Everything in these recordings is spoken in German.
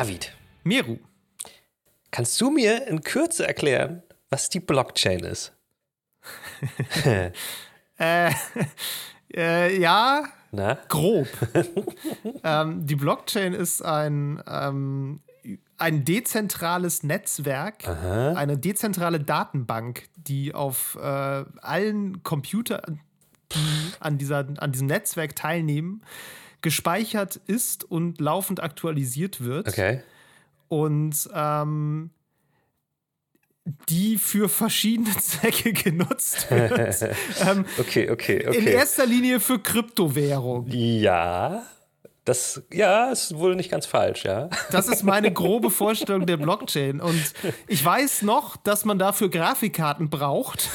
David, Meru. kannst du mir in Kürze erklären, was die Blockchain ist? Äh, äh, ja, Na? grob. ähm, die Blockchain ist ein, ähm, ein dezentrales Netzwerk, eine dezentrale Datenbank, die auf äh, allen Computern, die an, dieser, an diesem Netzwerk teilnehmen, gespeichert ist und laufend aktualisiert wird. Okay. Und ähm, die für verschiedene Zwecke genutzt wird. ähm, Okay, okay, in okay. erster Linie für Kryptowährung. Ja, das, ja, ist wohl nicht ganz falsch, ja. Das ist meine grobe Vorstellung der Blockchain. Und ich weiß noch, dass man dafür Grafikkarten braucht,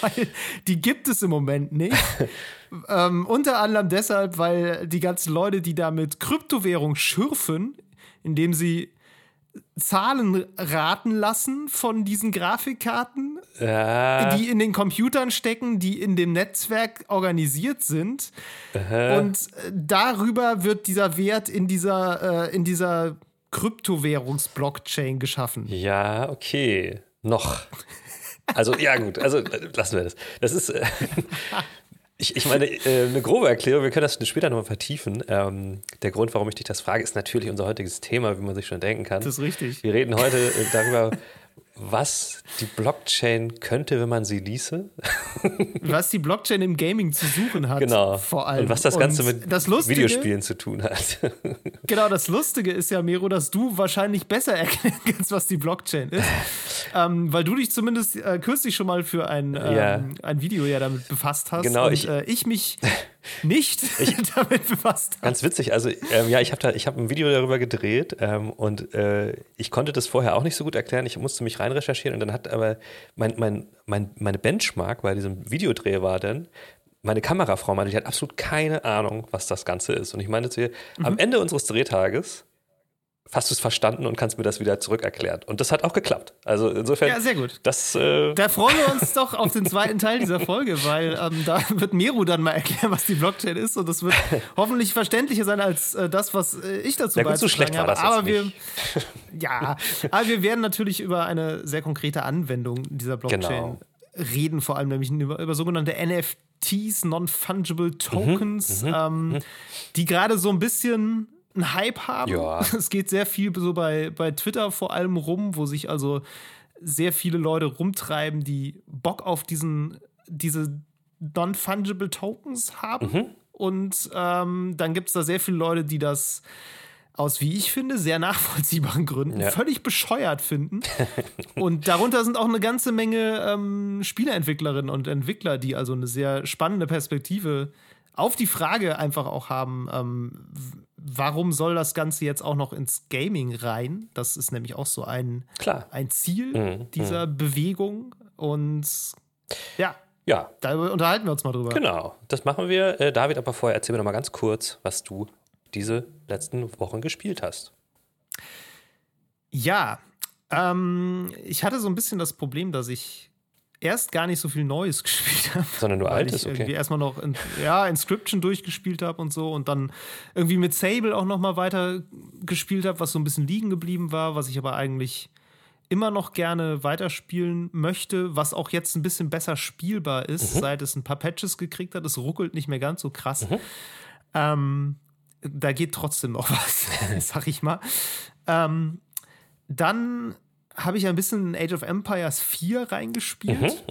weil die gibt es im Moment nicht. Ähm, unter anderem deshalb, weil die ganzen Leute, die da mit Kryptowährung schürfen, indem sie Zahlen raten lassen von diesen Grafikkarten, Ja, die in den Computern stecken, die in dem Netzwerk organisiert sind. Und äh, darüber wird dieser Wert in dieser, äh, in dieser Kryptowährungs-Blockchain geschaffen. ja, okay. Noch. Also, ja, gut, also äh, lassen wir das. Das ist. Äh, ich, ich meine, äh, eine grobe Erklärung, wir können das später nochmal vertiefen. Ähm, der Grund, warum ich dich das frage, ist natürlich unser heutiges Thema, wie man sich schon denken kann. Das ist richtig. Wir reden heute äh, darüber, was die Blockchain könnte, wenn man sie ließe. Was die Blockchain im Gaming zu suchen hat. Genau. Vor allem. Und was das Ganze Und mit das Lustige, Videospielen zu tun hat. Genau, das Lustige ist ja, Miro, dass du wahrscheinlich besser erklären kannst, was die Blockchain ist. ähm, weil du dich zumindest äh, kürzlich schon mal für ein, ähm, Ja. ein Video ja damit befasst hast. Genau, und ich- äh, ich mich nicht damit befasst habe. Ganz witzig. Also, ähm, ja, ich habe ich habe ein Video darüber gedreht ähm, und äh, ich konnte das vorher auch nicht so gut erklären. Ich musste mich rein recherchieren und dann hat aber mein, mein, mein, meine Benchmark bei diesem Videodreh war dann, meine Kamerafrau meinte, die hat absolut keine Ahnung, was das Ganze ist. Und ich meinte zu ihr, am Ende unseres Drehtages hast du es verstanden und kannst mir das wieder zurückerklären. Und das hat auch geklappt. Also insofern, Ja, sehr gut. das äh, Da freuen wir uns doch auf den zweiten Teil dieser Folge, weil ähm, da wird Meru dann mal erklären, was die Blockchain ist und das wird hoffentlich verständlicher sein als äh, das, was äh, ich dazu Ja gut, so schlecht war habe. das jetzt Aber wir, nicht. ja, aber wir werden natürlich über eine sehr konkrete Anwendung dieser Blockchain Genau. reden, vor allem nämlich über, über sogenannte NFTs, Non-Fungible Tokens, Mhm, ähm, die gerade so ein bisschen einen Hype haben. Ja. Es geht sehr viel so bei, bei Twitter vor allem rum, wo sich also sehr viele Leute rumtreiben, die Bock auf diesen, diese Non-Fungible Tokens haben. Mhm. Und ähm, dann gibt es da sehr viele Leute, die das aus, wie ich finde, sehr nachvollziehbaren Gründen Ja. völlig bescheuert finden. und darunter sind auch eine ganze Menge ähm, Spieleentwicklerinnen und Entwickler, die also eine sehr spannende Perspektive auf die Frage einfach auch haben, ähm, warum soll das Ganze jetzt auch noch ins Gaming rein? Das ist nämlich auch so ein, klar. ein Ziel Mhm, dieser Bewegung. Und ja, Ja, da unterhalten wir uns mal drüber. Genau, das machen wir. Äh, David, aber vorher erzähl mir noch mal ganz kurz, was du diese letzten Wochen gespielt hast. Ja, ähm, ich hatte so ein bisschen das Problem, dass ich erst gar nicht so viel Neues gespielt habe. Sondern nur Altes, ich irgendwie okay. erstmal noch in, ja, Inscription durchgespielt habe und so und dann irgendwie mit Sable auch noch mal weiter gespielt habe, was so ein bisschen liegen geblieben war, was ich aber eigentlich immer noch gerne weiterspielen möchte, was auch jetzt ein bisschen besser spielbar ist, Mhm. seit es ein paar Patches gekriegt hat. Es ruckelt nicht mehr ganz so krass. Ähm, da geht trotzdem noch was, sag ich mal. Ähm, dann habe ich ein bisschen in Age of Empires 4 reingespielt.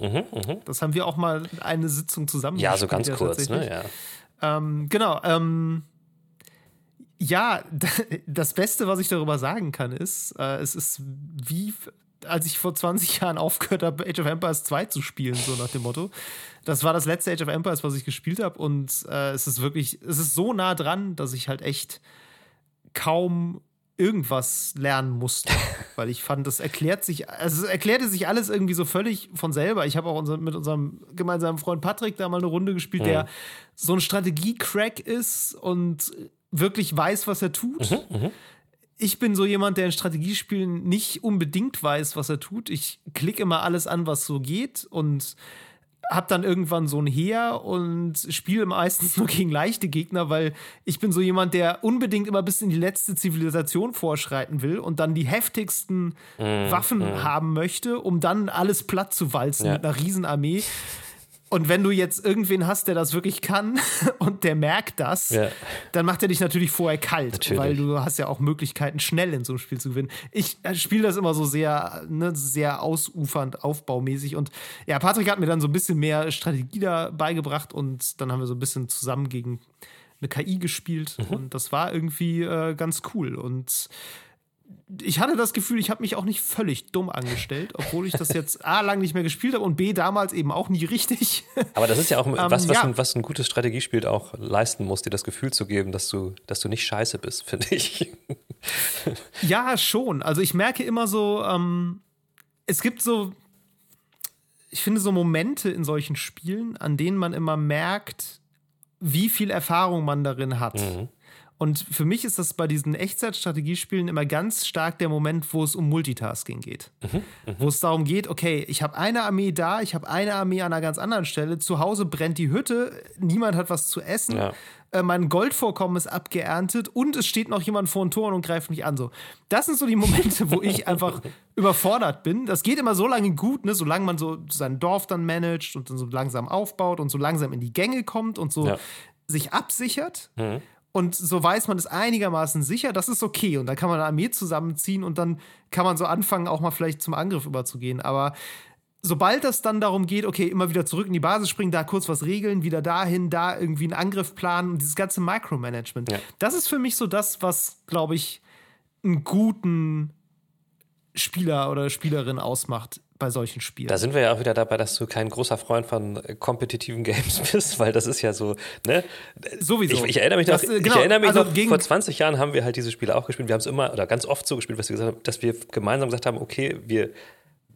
Das haben wir auch mal eine Sitzung zusammen Mhm, Ja, so ganz kurz, ne? Ja. Ähm, genau. Ähm, ja, das Beste, was ich darüber sagen kann, ist, äh, es ist wie, als ich vor 20 Jahren aufgehört habe, Age of Empires 2 zu spielen, so nach dem Motto. Das war das letzte Age of Empires, was ich gespielt habe und äh, es ist wirklich, es ist so nah dran, dass ich halt echt kaum irgendwas lernen musste, weil ich fand, das erklärt sich, also es erklärte sich alles irgendwie so völlig von selber. Ich habe auch unser, mit unserem gemeinsamen Freund Patrick da mal eine Runde gespielt, der so ein Strategie-Crack ist und wirklich weiß, was er tut. Ich bin so jemand, der in Strategiespielen nicht unbedingt weiß, was er tut. Ich klicke immer alles an, was so geht und hab dann irgendwann so ein Heer und spiele meistens nur gegen leichte Gegner, weil ich bin so jemand, der unbedingt immer bis in die letzte Zivilisation vorschreiten will und dann die heftigsten mm, Waffen mm. haben möchte, um dann alles platt zu walzen ja. mit einer Riesenarmee. Und wenn du jetzt irgendwen hast, der das wirklich kann und der merkt das, ja. dann macht er dich natürlich vorher kalt, natürlich. weil du hast ja auch Möglichkeiten, schnell in so einem Spiel zu gewinnen. Ich äh, spiele das immer so sehr, ne, sehr ausufernd, aufbaumäßig. Und ja, Patrick hat mir dann so ein bisschen mehr Strategie da beigebracht und dann haben wir so ein bisschen zusammen gegen eine KI gespielt. Mhm. Und das war irgendwie äh, ganz cool. Und ich hatte das Gefühl, ich habe mich auch nicht völlig dumm angestellt, obwohl ich das jetzt A lang nicht mehr gespielt habe und B damals eben auch nie richtig. Aber das ist ja auch ähm, was, was, ja. Ein, was ein gutes Strategiespiel auch leisten muss, dir das Gefühl zu geben, dass du, dass du nicht scheiße bist, finde ich. ja, schon. Also ich merke immer so, ähm, es gibt so, ich finde so Momente in solchen Spielen, an denen man immer merkt, wie viel Erfahrung man darin hat. Mhm. Und für mich ist das bei diesen Echtzeitstrategiespielen immer ganz stark der Moment, wo es um Multitasking geht. Mhm, mh. Wo es darum geht, okay, ich habe eine Armee da, ich habe eine Armee an einer ganz anderen Stelle, zu Hause brennt die Hütte, niemand hat was zu essen. Ja. Äh, mein Goldvorkommen ist abgeerntet und es steht noch jemand vor den Toren und greift mich an. So, das sind so die Momente, wo ich einfach überfordert bin. Das geht immer so lange gut, ne, solange man so sein Dorf dann managt und dann so langsam aufbaut und so langsam in die Gänge kommt und so ja. sich absichert. Mhm. Und so weiß man es einigermaßen sicher, das ist okay. Und dann kann man eine Armee zusammenziehen und dann kann man so anfangen, auch mal vielleicht zum Angriff überzugehen. Aber sobald das dann darum geht, okay, immer wieder zurück in die Basis springen, da kurz was regeln, wieder dahin, da irgendwie einen Angriff planen und dieses ganze Micromanagement, ja. das ist für mich so das, was, glaube ich, einen guten Spieler oder Spielerin ausmacht bei solchen Spielen. Da sind wir ja auch wieder dabei, dass du kein großer Freund von äh, kompetitiven Games bist, weil das ist ja so, ne? Sowieso. Ich, ich erinnere mich noch, das, genau, ich erinnere mich also noch vor 20 Jahren haben wir halt diese Spiele auch gespielt. Wir haben es immer oder ganz oft so gespielt, dass wir gesagt haben, dass wir gemeinsam gesagt haben, okay, wir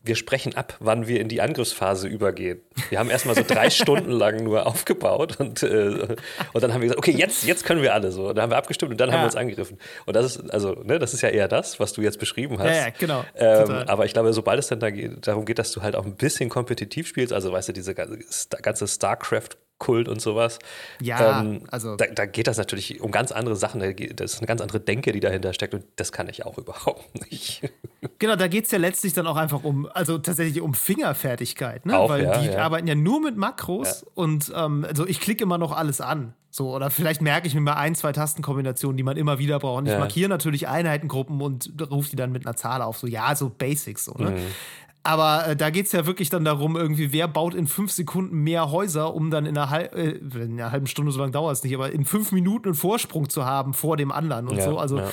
wir sprechen ab, wann wir in die Angriffsphase übergehen. Wir haben erstmal so drei Stunden lang nur aufgebaut und, äh, und dann haben wir gesagt, okay, jetzt, jetzt können wir alle so. Und dann haben wir abgestimmt und dann ja. haben wir uns angegriffen. Und das ist, also, ne, das ist ja eher das, was du jetzt beschrieben hast. Ja, ja genau. Ähm, aber ich glaube, sobald es dann da geht, darum geht, dass du halt auch ein bisschen kompetitiv spielst, also weißt du, diese ganze StarCraft Kult und sowas. Ja, ähm, also. Da, da, geht das natürlich um ganz andere Sachen. Das ist eine ganz andere Denke, die dahinter steckt und das kann ich auch überhaupt nicht. Genau, da geht es ja letztlich dann auch einfach um, also tatsächlich um Fingerfertigkeit, ne? Auch, Weil ja, die ja. arbeiten ja nur mit Makros ja. und ähm, also ich klicke immer noch alles an. So, oder vielleicht merke ich mir mal ein, zwei Tastenkombinationen, die man immer wieder braucht. Und ich markiere natürlich Einheitengruppen und rufe die dann mit einer Zahl auf. So, ja, so Basics, so, ne? Mhm. Aber äh, da geht es ja wirklich dann darum, irgendwie, wer baut in fünf Sekunden mehr Häuser, um dann in einer, halb, äh, in einer halben Stunde, so lange dauert es nicht, aber in fünf Minuten einen Vorsprung zu haben vor dem anderen und ja, so. Also ja.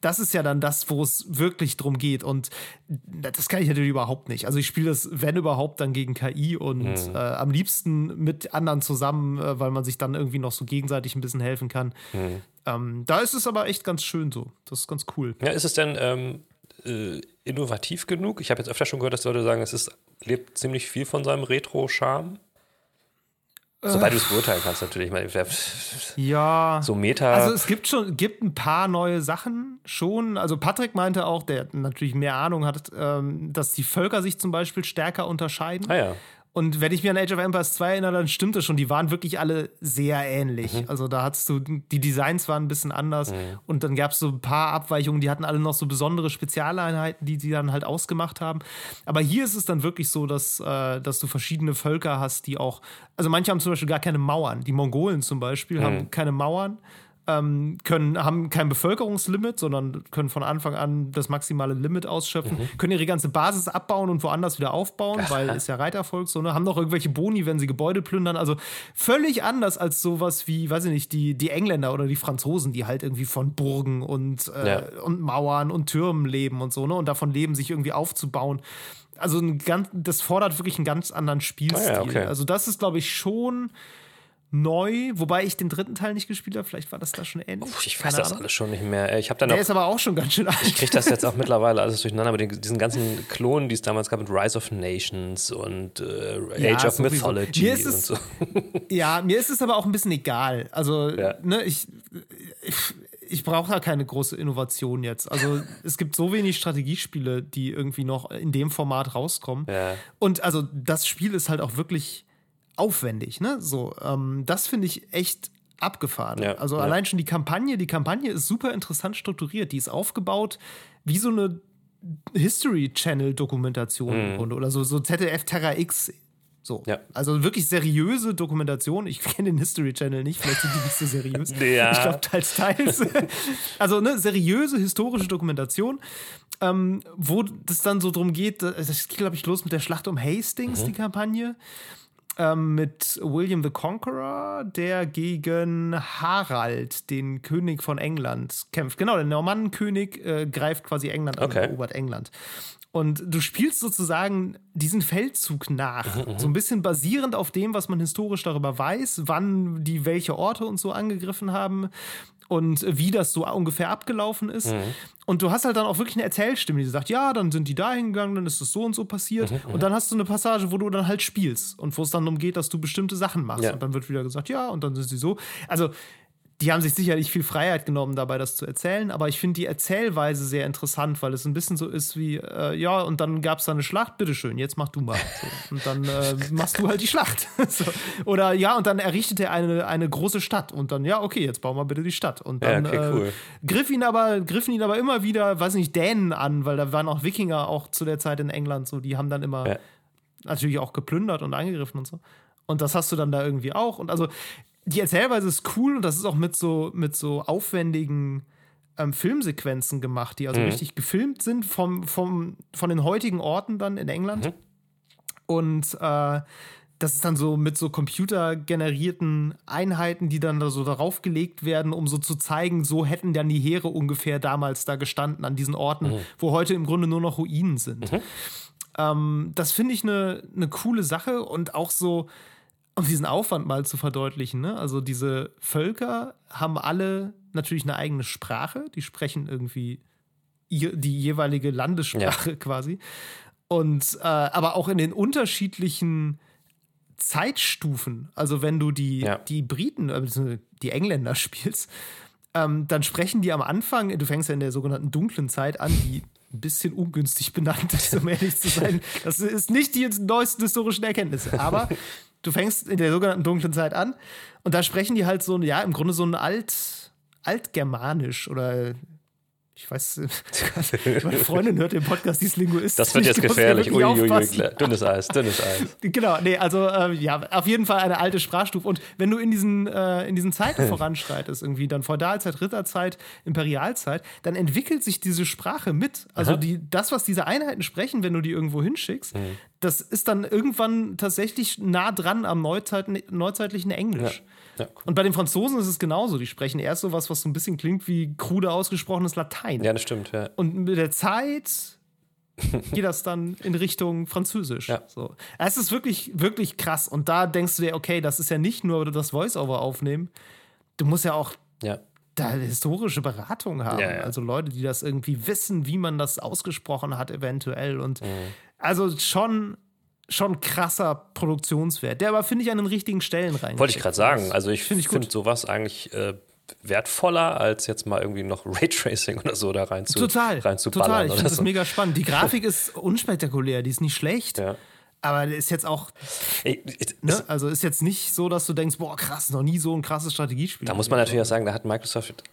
das ist ja dann das, wo es wirklich drum geht. Und das kann ich natürlich überhaupt nicht. Also ich spiele das, wenn überhaupt, dann gegen KI und mhm. äh, am liebsten mit anderen zusammen, äh, weil man sich dann irgendwie noch so gegenseitig ein bisschen helfen kann. Mhm. Ähm, da ist es aber echt ganz schön so. Das ist ganz cool. Ja, ist es denn ähm, äh, innovativ genug? Ich habe jetzt öfter schon gehört, dass Leute sagen, es ist, lebt ziemlich viel von seinem Retro-Charme. Soweit du es beurteilen kannst, natürlich. ja. So Meta. Also es gibt schon, gibt ein paar neue Sachen schon. Also Patrick meinte auch, der natürlich mehr Ahnung hat, ähm, dass die Völker sich zum Beispiel stärker unterscheiden. Ah ja. Und wenn ich mir an Age of Empires 2 erinnere, dann stimmt es schon, die waren wirklich alle sehr ähnlich. Mhm. Also da hattest du, die Designs waren ein bisschen anders mhm. und dann gab es so ein paar Abweichungen, die hatten alle noch so besondere Spezialeinheiten, die die dann halt ausgemacht haben. Aber hier ist es dann wirklich so, dass, äh, dass du verschiedene Völker hast, die auch, also manche haben zum Beispiel gar keine Mauern. Die Mongolen zum Beispiel mhm. haben keine Mauern ähm, können, haben kein Bevölkerungslimit, sondern können von Anfang an das maximale Limit ausschöpfen, mhm. können ihre ganze Basis abbauen und woanders wieder aufbauen, weil ist ja Reitervolk so, ne? Haben noch irgendwelche Boni, wenn sie Gebäude plündern. Also völlig anders als sowas wie, weiß ich nicht, die, die Engländer oder die Franzosen, die halt irgendwie von Burgen und, äh, ja. und Mauern und Türmen leben und so, ne? Und davon leben, sich irgendwie aufzubauen. Also ein ganz, das fordert wirklich einen ganz anderen Spielstil. Ah, ja, okay. Also, das ist, glaube ich, schon neu, wobei ich den dritten Teil nicht gespielt habe. Vielleicht war das da schon ähnlich. Uff, ich weiß das alles schon nicht mehr. Ich habe Der ist aber auch schon ganz schön alt. Ich kriege das jetzt auch mittlerweile alles durcheinander mit diesen ganzen Klonen, die es damals gab mit Rise of Nations und äh, ja, Age of sowieso. Mythology es, und so. Ja, mir ist es aber auch ein bisschen egal. Also, ja. ne, ich, ich ich brauche da keine große Innovation jetzt. Also es gibt so wenig Strategiespiele, die irgendwie noch in dem Format rauskommen. Ja. Und also das Spiel ist halt auch wirklich aufwendig, ne? So, ähm, das finde ich echt abgefahren. Ja, also ja. allein schon die Kampagne, die Kampagne ist super interessant strukturiert. Die ist aufgebaut wie so eine History Channel Dokumentation und oder so, so ZDF Terra X. So. Ja. Also wirklich seriöse Dokumentation. Ich kenne den History Channel nicht, vielleicht sind die nicht so seriös. Ja. Ich glaube, teils, teils. also eine seriöse historische Dokumentation, ähm, wo das dann so drum geht, das geht, glaube ich, los mit der Schlacht um Hastings, die Kampagne ähm, mit William the Conqueror, der gegen Harald, den König von England, kämpft. Genau, der Normannenkönig äh, greift quasi England an, Okay. erobert England. Und du spielst sozusagen diesen Feldzug nach, so ein bisschen basierend auf dem, was man historisch darüber weiß, wann die welche Orte und so angegriffen haben und wie das so ungefähr abgelaufen ist. Und du hast halt dann auch wirklich eine Erzählstimme, die sagt, ja, dann sind die da hingegangen, dann ist es so und so passiert. und dann hast du eine Passage, wo du dann halt spielst und wo es dann darum geht, dass du bestimmte Sachen machst. Ja. Und dann wird wieder gesagt, ja, und dann sind sie so. Also, die haben sich sicherlich viel Freiheit genommen, dabei das zu erzählen, aber ich finde die Erzählweise sehr interessant, weil es ein bisschen so ist wie, äh, ja, und dann gab es da eine Schlacht, bitteschön, jetzt mach du mal. So. Und dann äh, machst du halt die Schlacht. so. Oder ja, und dann errichtet er eine, eine große Stadt und dann, ja, okay, jetzt bauen wir bitte die Stadt. Und Ja, dann okay, cool. äh, griff ihn aber, griffen ihn aber immer wieder, weiß nicht, Dänen an, weil da waren auch Wikinger auch zu der Zeit in England so, die haben dann immer Ja. natürlich auch geplündert und angegriffen und so. Und das hast du dann da irgendwie auch. Und also die Erzählweise ist cool und das ist auch mit so, mit so aufwendigen ähm, Filmsequenzen gemacht, die also richtig gefilmt sind vom, vom, von den heutigen Orten dann in England. Und äh, das ist dann so mit so computergenerierten Einheiten, die dann da so darauf gelegt werden, um so zu zeigen, so hätten dann die Heere ungefähr damals da gestanden an diesen Orten, wo heute im Grunde nur noch Ruinen sind. Ähm, das finde ich eine ne coole Sache und auch so, um diesen Aufwand mal zu verdeutlichen. Ne? Also diese Völker haben alle natürlich eine eigene Sprache, die sprechen irgendwie die jeweilige Landessprache quasi. Und äh, aber auch in den unterschiedlichen Zeitstufen, also wenn du die, Ja. die Briten, äh, die Engländer spielst, ähm, dann sprechen die am Anfang, du fängst ja in der sogenannten dunklen Zeit an, die ein bisschen ungünstig benannt ist, um ehrlich zu sein. Das ist nicht die neuesten historischen Erkenntnisse, aber du fängst in der sogenannten dunklen Zeit an und da sprechen die halt so, ja, im Grunde so ein Alt, Altgermanisch oder ich weiß, meine Freundin hört den Podcast, die ist Linguistin. Das wird Ich jetzt gefährlich. Uiuiui, klar. dünnes Eis, dünnes Eis. Genau, nee, also äh, ja, auf jeden Fall eine alte Sprachstufe. Und wenn du in diesen, äh, in diesen Zeiten voranschreitest, irgendwie dann Feudalzeit, Ritterzeit, Imperialzeit, dann entwickelt sich diese Sprache mit. Also die, das, was diese Einheiten sprechen, wenn du die irgendwo hinschickst, das ist dann irgendwann tatsächlich nah dran am Neuzeit, neuzeitlichen Englisch. Ja. Und bei den Franzosen ist es genauso. Die sprechen erst so was, was so ein bisschen klingt wie krude ausgesprochenes Latein. Ja, das stimmt, ja. Und mit der Zeit geht das dann in Richtung Französisch. Ja. So. Es ist wirklich, wirklich krass. Und da denkst du dir, okay, das ist ja nicht nur das Voice-Over aufnehmen, du musst ja auch Ja. da historische Beratung haben. Ja, ja. Also Leute, die das irgendwie wissen, wie man das ausgesprochen hat, eventuell. Und Mhm. also schon, schon krasser Produktionswert, der aber, finde ich, an den richtigen Stellen rein. Wollte ich gerade sagen. Also ich Finde gut. sowas eigentlich äh, wertvoller, als jetzt mal irgendwie noch Raytracing oder so da rein zu, Total, rein zu total. Ich finde das so. mega spannend. Die Grafik ist unspektakulär, die ist nicht schlecht. Ja. Aber ist jetzt auch Ey, Ne? Also ist jetzt nicht so, dass du denkst, boah, krass, noch nie so ein krasses Strategiespiel. Da muss man natürlich auch sagen, da hat Microsoft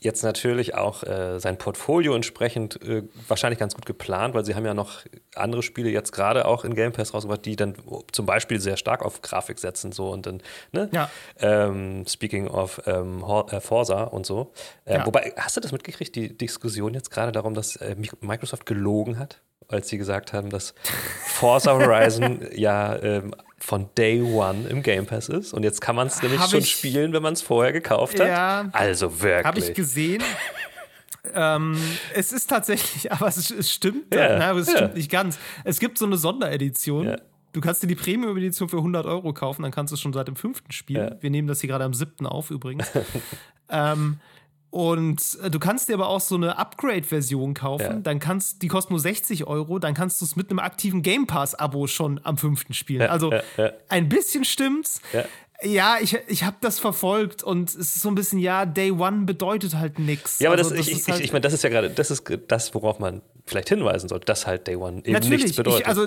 jetzt natürlich auch äh, sein Portfolio entsprechend äh, wahrscheinlich ganz gut geplant, weil sie haben ja noch andere Spiele jetzt gerade auch in Game Pass rausgebracht, die dann zum Beispiel sehr stark auf Grafik setzen so und dann, ne? Ja. Ähm, speaking of ähm, äh, Forza und so. Äh, Ja. Wobei, hast du das mitgekriegt, die Diskussion jetzt gerade darum, dass äh, Mi- Microsoft gelogen hat, als sie gesagt haben, dass Forza Horizon ja ähm, von Day One im Game Pass ist und jetzt kann man es nämlich Hab schon ich- spielen, wenn man es vorher gekauft hat. Ja. Also wirklich. Habe ich gesehen. ähm, es ist tatsächlich, aber es, es stimmt, Ja, na, aber es ja. stimmt nicht ganz. Es gibt so eine Sonderedition. Ja. Du kannst dir die Premium-Edition für 100 Euro kaufen, dann kannst du es schon seit dem fünften spielen. Ja. Wir nehmen das hier gerade am siebten auf übrigens. ähm, und äh, du kannst dir aber auch so eine Upgrade-Version kaufen. Ja. Dann kannst, die kostet nur 60 Euro. Dann kannst du es mit einem aktiven Game Pass-Abo schon am fünften spielen. Ja, also ja, ein bisschen stimmt's. Ja. Ich, ich habe das verfolgt und es ist so ein bisschen, ja, Day One bedeutet halt nichts. Ja, aber also, das, das, ich, halt ich, ich meine, das ist ja gerade, das ist das, worauf man vielleicht hinweisen sollte, dass halt Day One eben Natürlich, nichts bedeutet. Ich, also,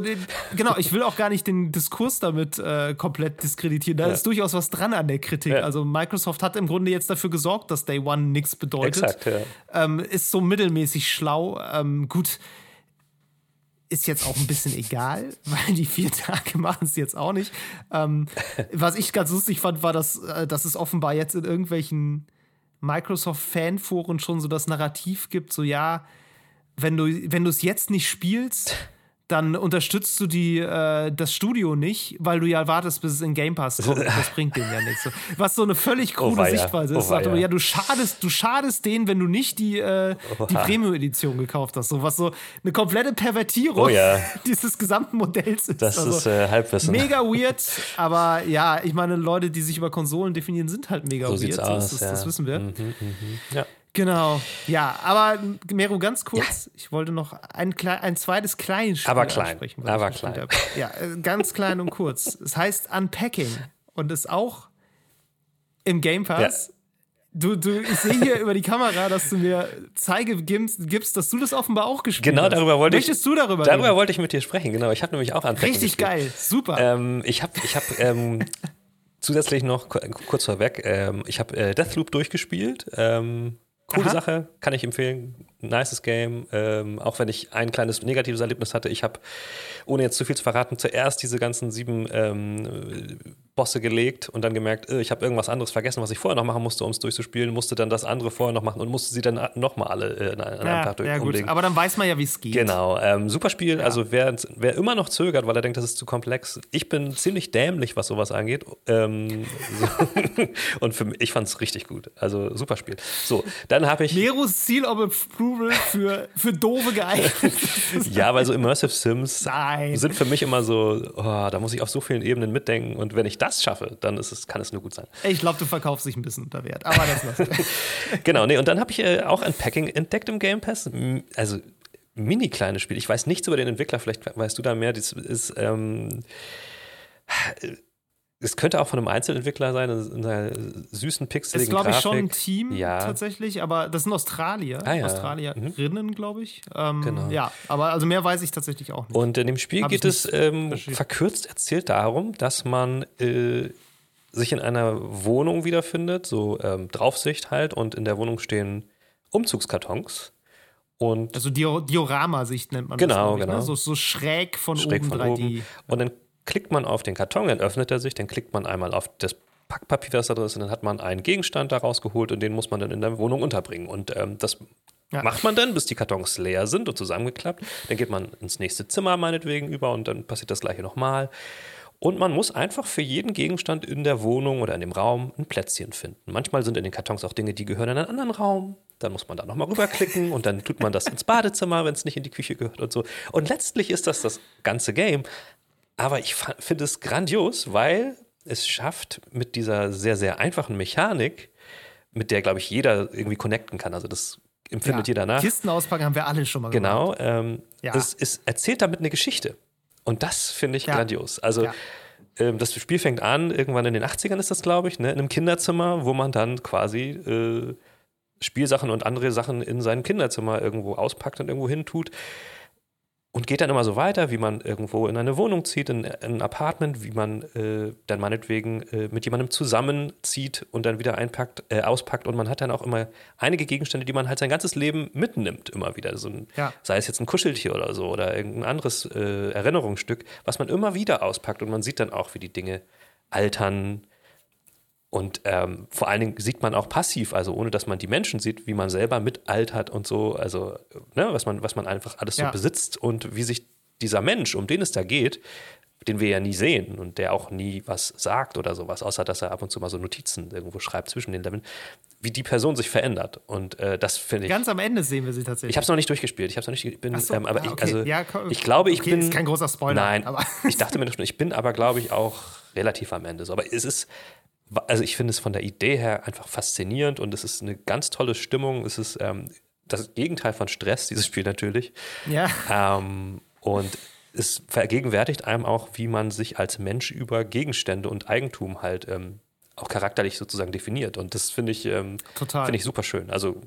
genau, ich will auch gar nicht den Diskurs damit äh, komplett diskreditieren. Da ja. ist durchaus was dran an der Kritik. Ja. Also Microsoft hat im Grunde jetzt dafür gesorgt, dass Day One nichts bedeutet. Exakt, ja. Ähm, ist so mittelmäßig schlau. Ähm, gut, ist jetzt auch ein bisschen egal, weil die vier Tage machen es jetzt auch nicht. Ähm, was ich ganz lustig fand, war, dass, äh, dass es offenbar jetzt in irgendwelchen Microsoft-Fanforen schon so das Narrativ gibt, so ja, wenn du wenn du es jetzt nicht spielst, dann unterstützt du die, äh, das Studio nicht, weil du ja wartest, bis es in Game Pass kommt. Das bringt denen ja nichts. Was so eine völlig oh, krude oh, Sichtweise ist. Oh, sagt, ja, du schadest, du schadest denen, wenn du nicht die, äh, die Premium-Edition gekauft hast. So was so eine komplette Pervertierung oh, ja. dieses gesamten Modells ist. Das also, ist äh, Halbwissen. Mega weird, aber ja, ich meine, Leute, die sich über Konsolen definieren, sind halt mega so weird. Aus, das, ja. das, wissen wir. Mhm, mh, ja. Genau, ja, aber Meru, ganz kurz, ja. ich wollte noch ein, ein zweites kleines Spiel aber klein, ansprechen. Aber klein. Ja, äh, ganz klein und kurz. Es heißt Unpacking und ist auch im Game Pass. Ja. Du, du, ich sehe hier über die Kamera, dass du mir Zeige gibst, dass du das offenbar auch gespielt genau, hast. Genau, darüber wollte Möchtest ich. Du darüber Darüber reden? wollte ich mit dir sprechen, genau. Ich habe nämlich auch Unpacking Richtig gespielt. geil, super. Ähm, ich habe ich hab, ähm, zusätzlich noch, kurz vorweg, ähm, ich habe äh, Deathloop durchgespielt. Ähm, Coole Aha. Sache, kann ich empfehlen. Nices Game. Ähm, auch wenn ich ein kleines negatives Erlebnis hatte. Ich habe, ohne jetzt zu viel zu verraten, zuerst diese ganzen sieben ähm, Bosse gelegt und dann gemerkt, äh, ich habe irgendwas anderes vergessen, was ich vorher noch machen musste, um es durchzuspielen. Musste dann das andere vorher noch machen und musste sie dann nochmal alle äh, an einem ja, Tag durch ja, gut. Aber dann weiß man ja, wie es geht. Genau. Ähm, super Spiel. Ja. Also wer, wer immer noch zögert, weil er denkt, das ist zu komplex. Ich bin ziemlich dämlich, was sowas angeht. Ähm, so. und für mich, ich fand es richtig gut. Also super Spiel. So, dann habe ich. Neros Seal of Approval für, für Doofe geeignet. ja, weil so Immersive Sims Nein. sind für mich immer so, oh, da muss ich auf so vielen Ebenen mitdenken. Und wenn ich das schaffe, dann ist es, kann es nur gut sein. Ich glaube, du verkaufst dich ein bisschen unter Wert, aber das war's. genau, nee, und dann habe ich äh, auch ein Packing entdeckt im Game Pass. Also mini kleines Spiel. Ich weiß nichts über den Entwickler, vielleicht weißt du da mehr. Das ist ähm, es könnte auch von einem Einzelentwickler sein, in einer süßen pixeligen Ist, glaube ich, schon ein Team ja. tatsächlich, aber das sind Australier, ah, ja. Australierinnen, mhm. glaube ich. Ähm, genau. Ja, aber also mehr weiß ich tatsächlich auch nicht. Und in dem Spiel Hab geht es ähm, verkürzt erzählt darum, dass man äh, sich in einer Wohnung wiederfindet, so ähm, Draufsicht halt, und in der Wohnung stehen Umzugskartons. Und also Diorama-Sicht nennt man genau, das. Genau, genau. Ne? So, so, schräg von schräg oben von 3D. Oben. Und dann klickt man auf den Karton, dann öffnet er sich, dann klickt man einmal auf das Packpapier, das da drin ist, und dann hat man einen Gegenstand da rausgeholt und den muss man dann in der Wohnung unterbringen. Und ähm, das ja. macht man dann, bis die Kartons leer sind und zusammengeklappt. Dann geht man ins nächste Zimmer meinetwegen über und dann passiert das gleiche nochmal. Und man muss einfach für jeden Gegenstand in der Wohnung oder in dem Raum ein Plätzchen finden. Manchmal sind in den Kartons auch Dinge, die gehören in einen anderen Raum. Dann muss man da nochmal rüberklicken und dann tut man das ins Badezimmer, wenn es nicht in die Küche gehört und so. Und letztlich ist das das ganze Game. Aber ich finde es grandios, weil es schafft mit dieser sehr, sehr einfachen Mechanik, mit der, glaube ich, jeder irgendwie connecten kann. Also das empfindet ja, jeder nach. Kisten auspacken haben wir alle schon mal genau, gemacht. Genau. Ähm, ja. es, es, erzählt damit eine Geschichte. Und das finde ich ja. grandios. Also ähm, das Spiel fängt an, irgendwann in den 80ern ist das, glaube ich, ne, in einem Kinderzimmer, wo man dann quasi äh, Spielsachen und andere Sachen in sein Kinderzimmer irgendwo auspackt und irgendwo hin tut und geht dann immer so weiter, wie man irgendwo in eine Wohnung zieht, in, in ein Apartment, wie man äh, dann meinetwegen äh, mit jemandem zusammenzieht und dann wieder einpackt, äh, auspackt. Und man hat dann auch immer einige Gegenstände, die man halt sein ganzes Leben mitnimmt, immer wieder. So ein, ja. Sei es jetzt ein Kuscheltier oder so oder irgendein anderes äh, Erinnerungsstück, was man immer wieder auspackt. Und man sieht dann auch, wie die Dinge altern, und ähm, vor allen Dingen sieht man auch passiv, also ohne dass man die Menschen sieht, wie man selber mitaltert und so, also ne, was, man, was man einfach alles so ja. besitzt und wie sich dieser Mensch, um den es da geht, den wir ja nie sehen und der auch nie was sagt oder sowas, außer dass er ab und zu mal so Notizen irgendwo schreibt zwischen den Leveln, wie die Person sich verändert. Und äh, das finde ich. Ganz am Ende sehen wir sie tatsächlich. Ich habe es noch nicht durchgespielt. Ich habe noch nicht. Bin, so, ähm, aber ja, okay. ich, also, ja, ich glaube, ich okay, bin. Ist kein großer Spoiler. Nein, aber ich dachte mir schon, ich bin aber, glaube ich, auch relativ am Ende. So. Aber es ist also ich finde es von der Idee her einfach faszinierend und es ist eine ganz tolle Stimmung. Es ist ähm, das Gegenteil von Stress, dieses Spiel natürlich. Ja. Ähm, und es vergegenwärtigt einem auch, wie man sich als Mensch über Gegenstände und Eigentum halt ähm, auch charakterlich sozusagen definiert. Und das finde ich, ähm, finde ich super schön. Also